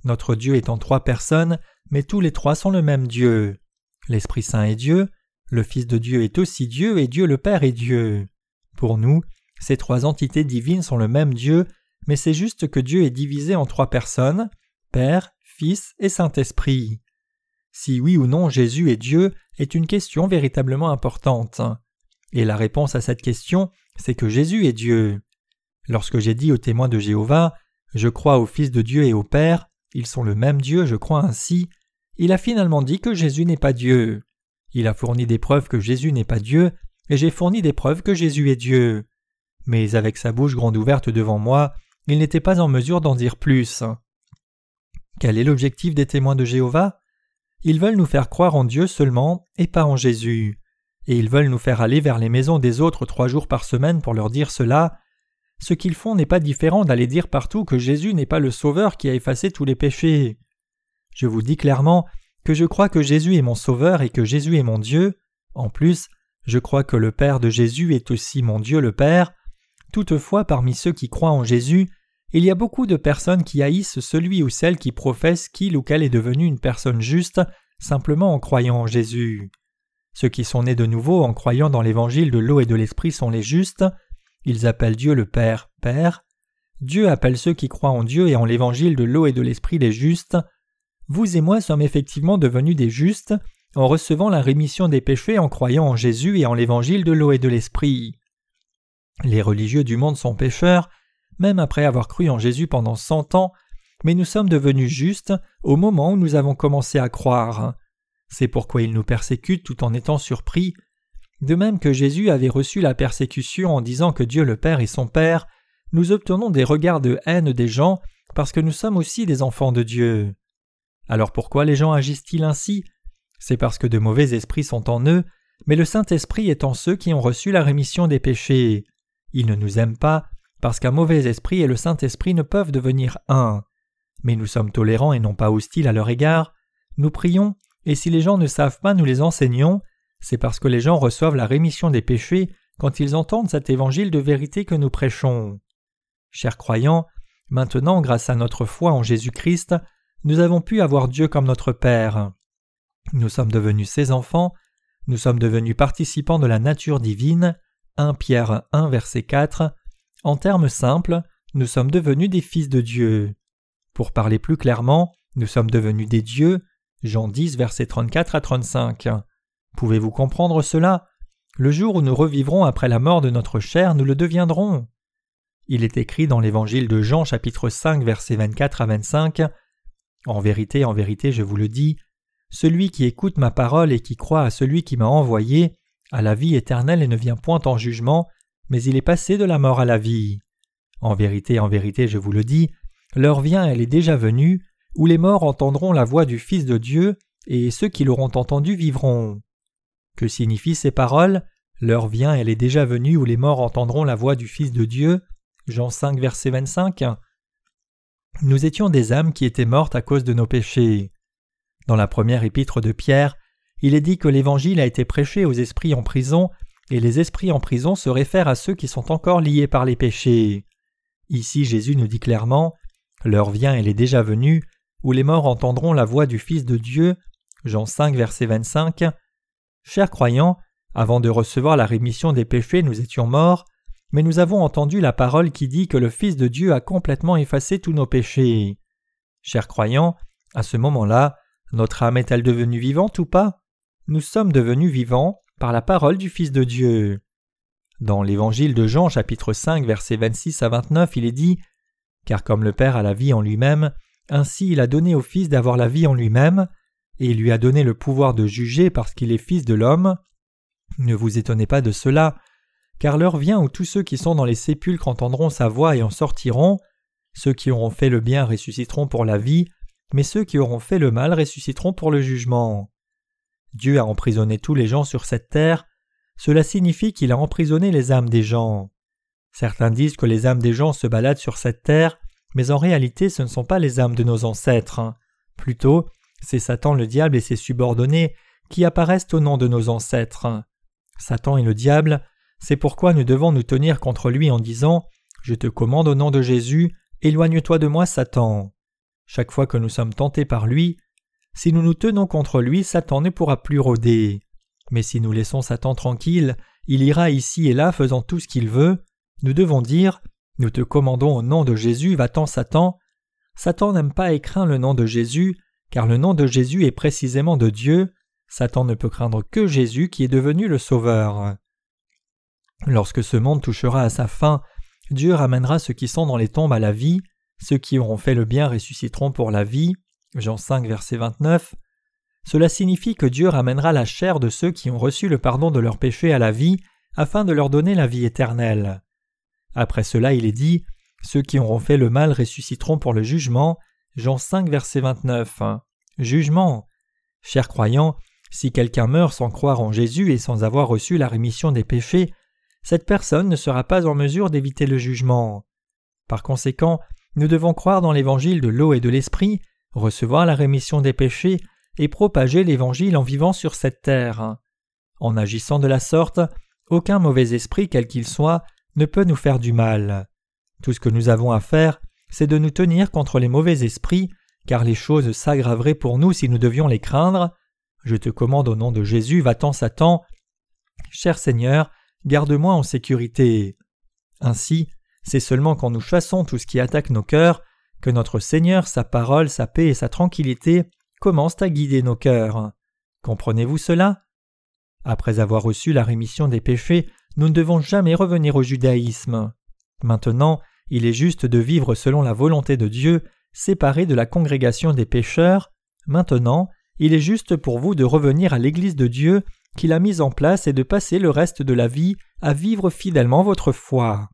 Notre Dieu est en trois personnes, mais tous les trois sont le même Dieu. L'Esprit Saint est Dieu, le Fils de Dieu est aussi Dieu et Dieu le Père est Dieu. Pour nous, ces trois entités divines sont le même Dieu mais c'est juste que Dieu est divisé en trois personnes, Père, Fils et Saint-Esprit. Si oui ou non Jésus est Dieu est une question véritablement importante. Et la réponse à cette question, c'est que Jésus est Dieu. Lorsque j'ai dit aux témoins de Jéhovah, je crois au Fils de Dieu et au Père, ils sont le même Dieu, je crois ainsi, il a finalement dit que Jésus n'est pas Dieu. Il a fourni des preuves que Jésus n'est pas Dieu, et j'ai fourni des preuves que Jésus est Dieu. Mais avec sa bouche grande ouverte devant moi, il n'était pas en mesure d'en dire plus. Quel est l'objectif des témoins de Jéhovah? Ils veulent nous faire croire en Dieu seulement et pas en Jésus. Et ils veulent nous faire aller vers les maisons des autres trois jours par semaine pour leur dire cela. Ce qu'ils font n'est pas différent d'aller dire partout que Jésus n'est pas le Sauveur qui a effacé tous les péchés. Je vous dis clairement que je crois que Jésus est mon Sauveur et que Jésus est mon Dieu. En plus, je crois que le Père de Jésus est aussi mon Dieu le Père. Toutefois, parmi ceux qui croient en Jésus, il y a beaucoup de personnes qui haïssent celui ou celle qui professe qu'il ou qu'elle est devenu une personne juste simplement en croyant en Jésus. Ceux qui sont nés de nouveau en croyant dans l'évangile de l'eau et de l'esprit sont les justes. Ils appellent Dieu le Père, Père. Dieu appelle ceux qui croient en Dieu et en l'évangile de l'eau et de l'esprit les justes. Vous et moi sommes effectivement devenus des justes en recevant la rémission des péchés en croyant en Jésus et en l'évangile de l'eau et de l'esprit. Les religieux du monde sont pécheurs, même après avoir cru en Jésus pendant cent ans, mais nous sommes devenus justes au moment où nous avons commencé à croire. C'est pourquoi ils nous persécutent tout en étant surpris. De même que Jésus avait reçu la persécution en disant que Dieu le Père est son Père, nous obtenons des regards de haine des gens parce que nous sommes aussi des enfants de Dieu. Alors pourquoi les gens agissent-ils ainsi? C'est parce que de mauvais esprits sont en eux, mais le Saint-Esprit est en ceux qui ont reçu la rémission des péchés. Ils ne nous aiment pas, parce qu'un mauvais esprit et le Saint-Esprit ne peuvent devenir un. Mais nous sommes tolérants et non pas hostiles à leur égard. Nous prions, et si les gens ne savent pas, nous les enseignons. C'est parce que les gens reçoivent la rémission des péchés quand ils entendent cet évangile de vérité que nous prêchons. Chers croyants, maintenant, grâce à notre foi en Jésus-Christ, nous avons pu avoir Dieu comme notre Père. Nous sommes devenus ses enfants, nous sommes devenus participants de la nature divine. 1 Pierre 1 verset 4. En termes simples, nous sommes devenus des fils de Dieu. Pour parler plus clairement, nous sommes devenus des dieux. Jean 10 verset 34 à 35. Pouvez-vous comprendre cela? Le jour où nous revivrons après la mort de notre chair, nous le deviendrons. Il est écrit dans l'évangile de Jean chapitre 5 versets 24 à 25 En vérité, en vérité, je vous le dis, celui qui écoute ma parole et qui croit à celui qui m'a envoyé a la vie éternelle et ne vient point en jugement, mais il est passé de la mort à la vie. En vérité, en vérité, je vous le dis, l'heure vient, elle est déjà venue, où les morts entendront la voix du Fils de Dieu, et ceux qui l'auront entendu vivront. Que signifient ces paroles? L'heure vient, elle est déjà venue, où les morts entendront la voix du Fils de Dieu, Jean 5, verset 25. Nous étions des âmes qui étaient mortes à cause de nos péchés. Dans la première épître de Pierre, il est dit que l'Évangile a été prêché aux esprits en prison, et les esprits en prison se réfèrent à ceux qui sont encore liés par les péchés. Ici Jésus nous dit clairement L'heure vient, elle est déjà venue, où les morts entendront la voix du Fils de Dieu. Jean 5, verset 25. Chers croyants, avant de recevoir la rémission des péchés, nous étions morts, mais nous avons entendu la parole qui dit que le Fils de Dieu a complètement effacé tous nos péchés. Chers croyants, à ce moment-là, notre âme est-elle devenue vivante ou pas? Nous sommes devenus vivants par la parole du Fils de Dieu. Dans l'Évangile de Jean chapitre 5 versets 26 à 29 il est dit Car comme le Père a la vie en lui-même, ainsi il a donné au Fils d'avoir la vie en lui-même, et lui a donné le pouvoir de juger parce qu'il est Fils de l'homme. Ne vous étonnez pas de cela, car l'heure vient où tous ceux qui sont dans les sépulcres entendront sa voix et en sortiront. Ceux qui auront fait le bien ressusciteront pour la vie, mais ceux qui auront fait le mal ressusciteront pour le jugement. Dieu a emprisonné tous les gens sur cette terre, cela signifie qu'il a emprisonné les âmes des gens. Certains disent que les âmes des gens se baladent sur cette terre, mais en réalité ce ne sont pas les âmes de nos ancêtres. Plutôt, c'est Satan le diable et ses subordonnés qui apparaissent au nom de nos ancêtres. Satan et le diable c'est pourquoi nous devons nous tenir contre lui en disant Je te commande au nom de Jésus, éloigne-toi de moi, Satan. Chaque fois que nous sommes tentés par lui, si nous nous tenons contre lui, Satan ne pourra plus rôder. Mais si nous laissons Satan tranquille, il ira ici et là faisant tout ce qu'il veut. Nous devons dire Nous te commandons au nom de Jésus, va-t'en, Satan. Satan n'aime pas et craint le nom de Jésus, car le nom de Jésus est précisément de Dieu. Satan ne peut craindre que Jésus qui est devenu le Sauveur. Lorsque ce monde touchera à sa fin, Dieu ramènera ceux qui sont dans les tombes à la vie, ceux qui auront fait le bien ressusciteront pour la vie. Jean 5, verset 29. Cela signifie que Dieu ramènera la chair de ceux qui ont reçu le pardon de leurs péchés à la vie, afin de leur donner la vie éternelle. Après cela, il est dit Ceux qui auront fait le mal ressusciteront pour le jugement. Jean 5, verset 29. Jugement. Chers croyants, si quelqu'un meurt sans croire en Jésus et sans avoir reçu la rémission des péchés, cette personne ne sera pas en mesure d'éviter le jugement. Par conséquent, nous devons croire dans l'évangile de l'eau et de l'esprit, recevoir la rémission des péchés et propager l'évangile en vivant sur cette terre. En agissant de la sorte, aucun mauvais esprit, quel qu'il soit, ne peut nous faire du mal. Tout ce que nous avons à faire, c'est de nous tenir contre les mauvais esprits, car les choses s'aggraveraient pour nous si nous devions les craindre. Je te commande au nom de Jésus, va-t'en Satan. Cher Seigneur, garde-moi en sécurité. Ainsi, c'est seulement quand nous chassons tout ce qui attaque nos cœurs que notre Seigneur, sa parole, sa paix et sa tranquillité commencent à guider nos cœurs. Comprenez-vous cela? Après avoir reçu la rémission des péchés, nous ne devons jamais revenir au judaïsme. Maintenant, il est juste de vivre selon la volonté de Dieu, séparé de la congrégation des pécheurs. Maintenant, il est juste pour vous de revenir à l'Église de Dieu qu'il a mise en place et de passer le reste de la vie à vivre fidèlement votre foi.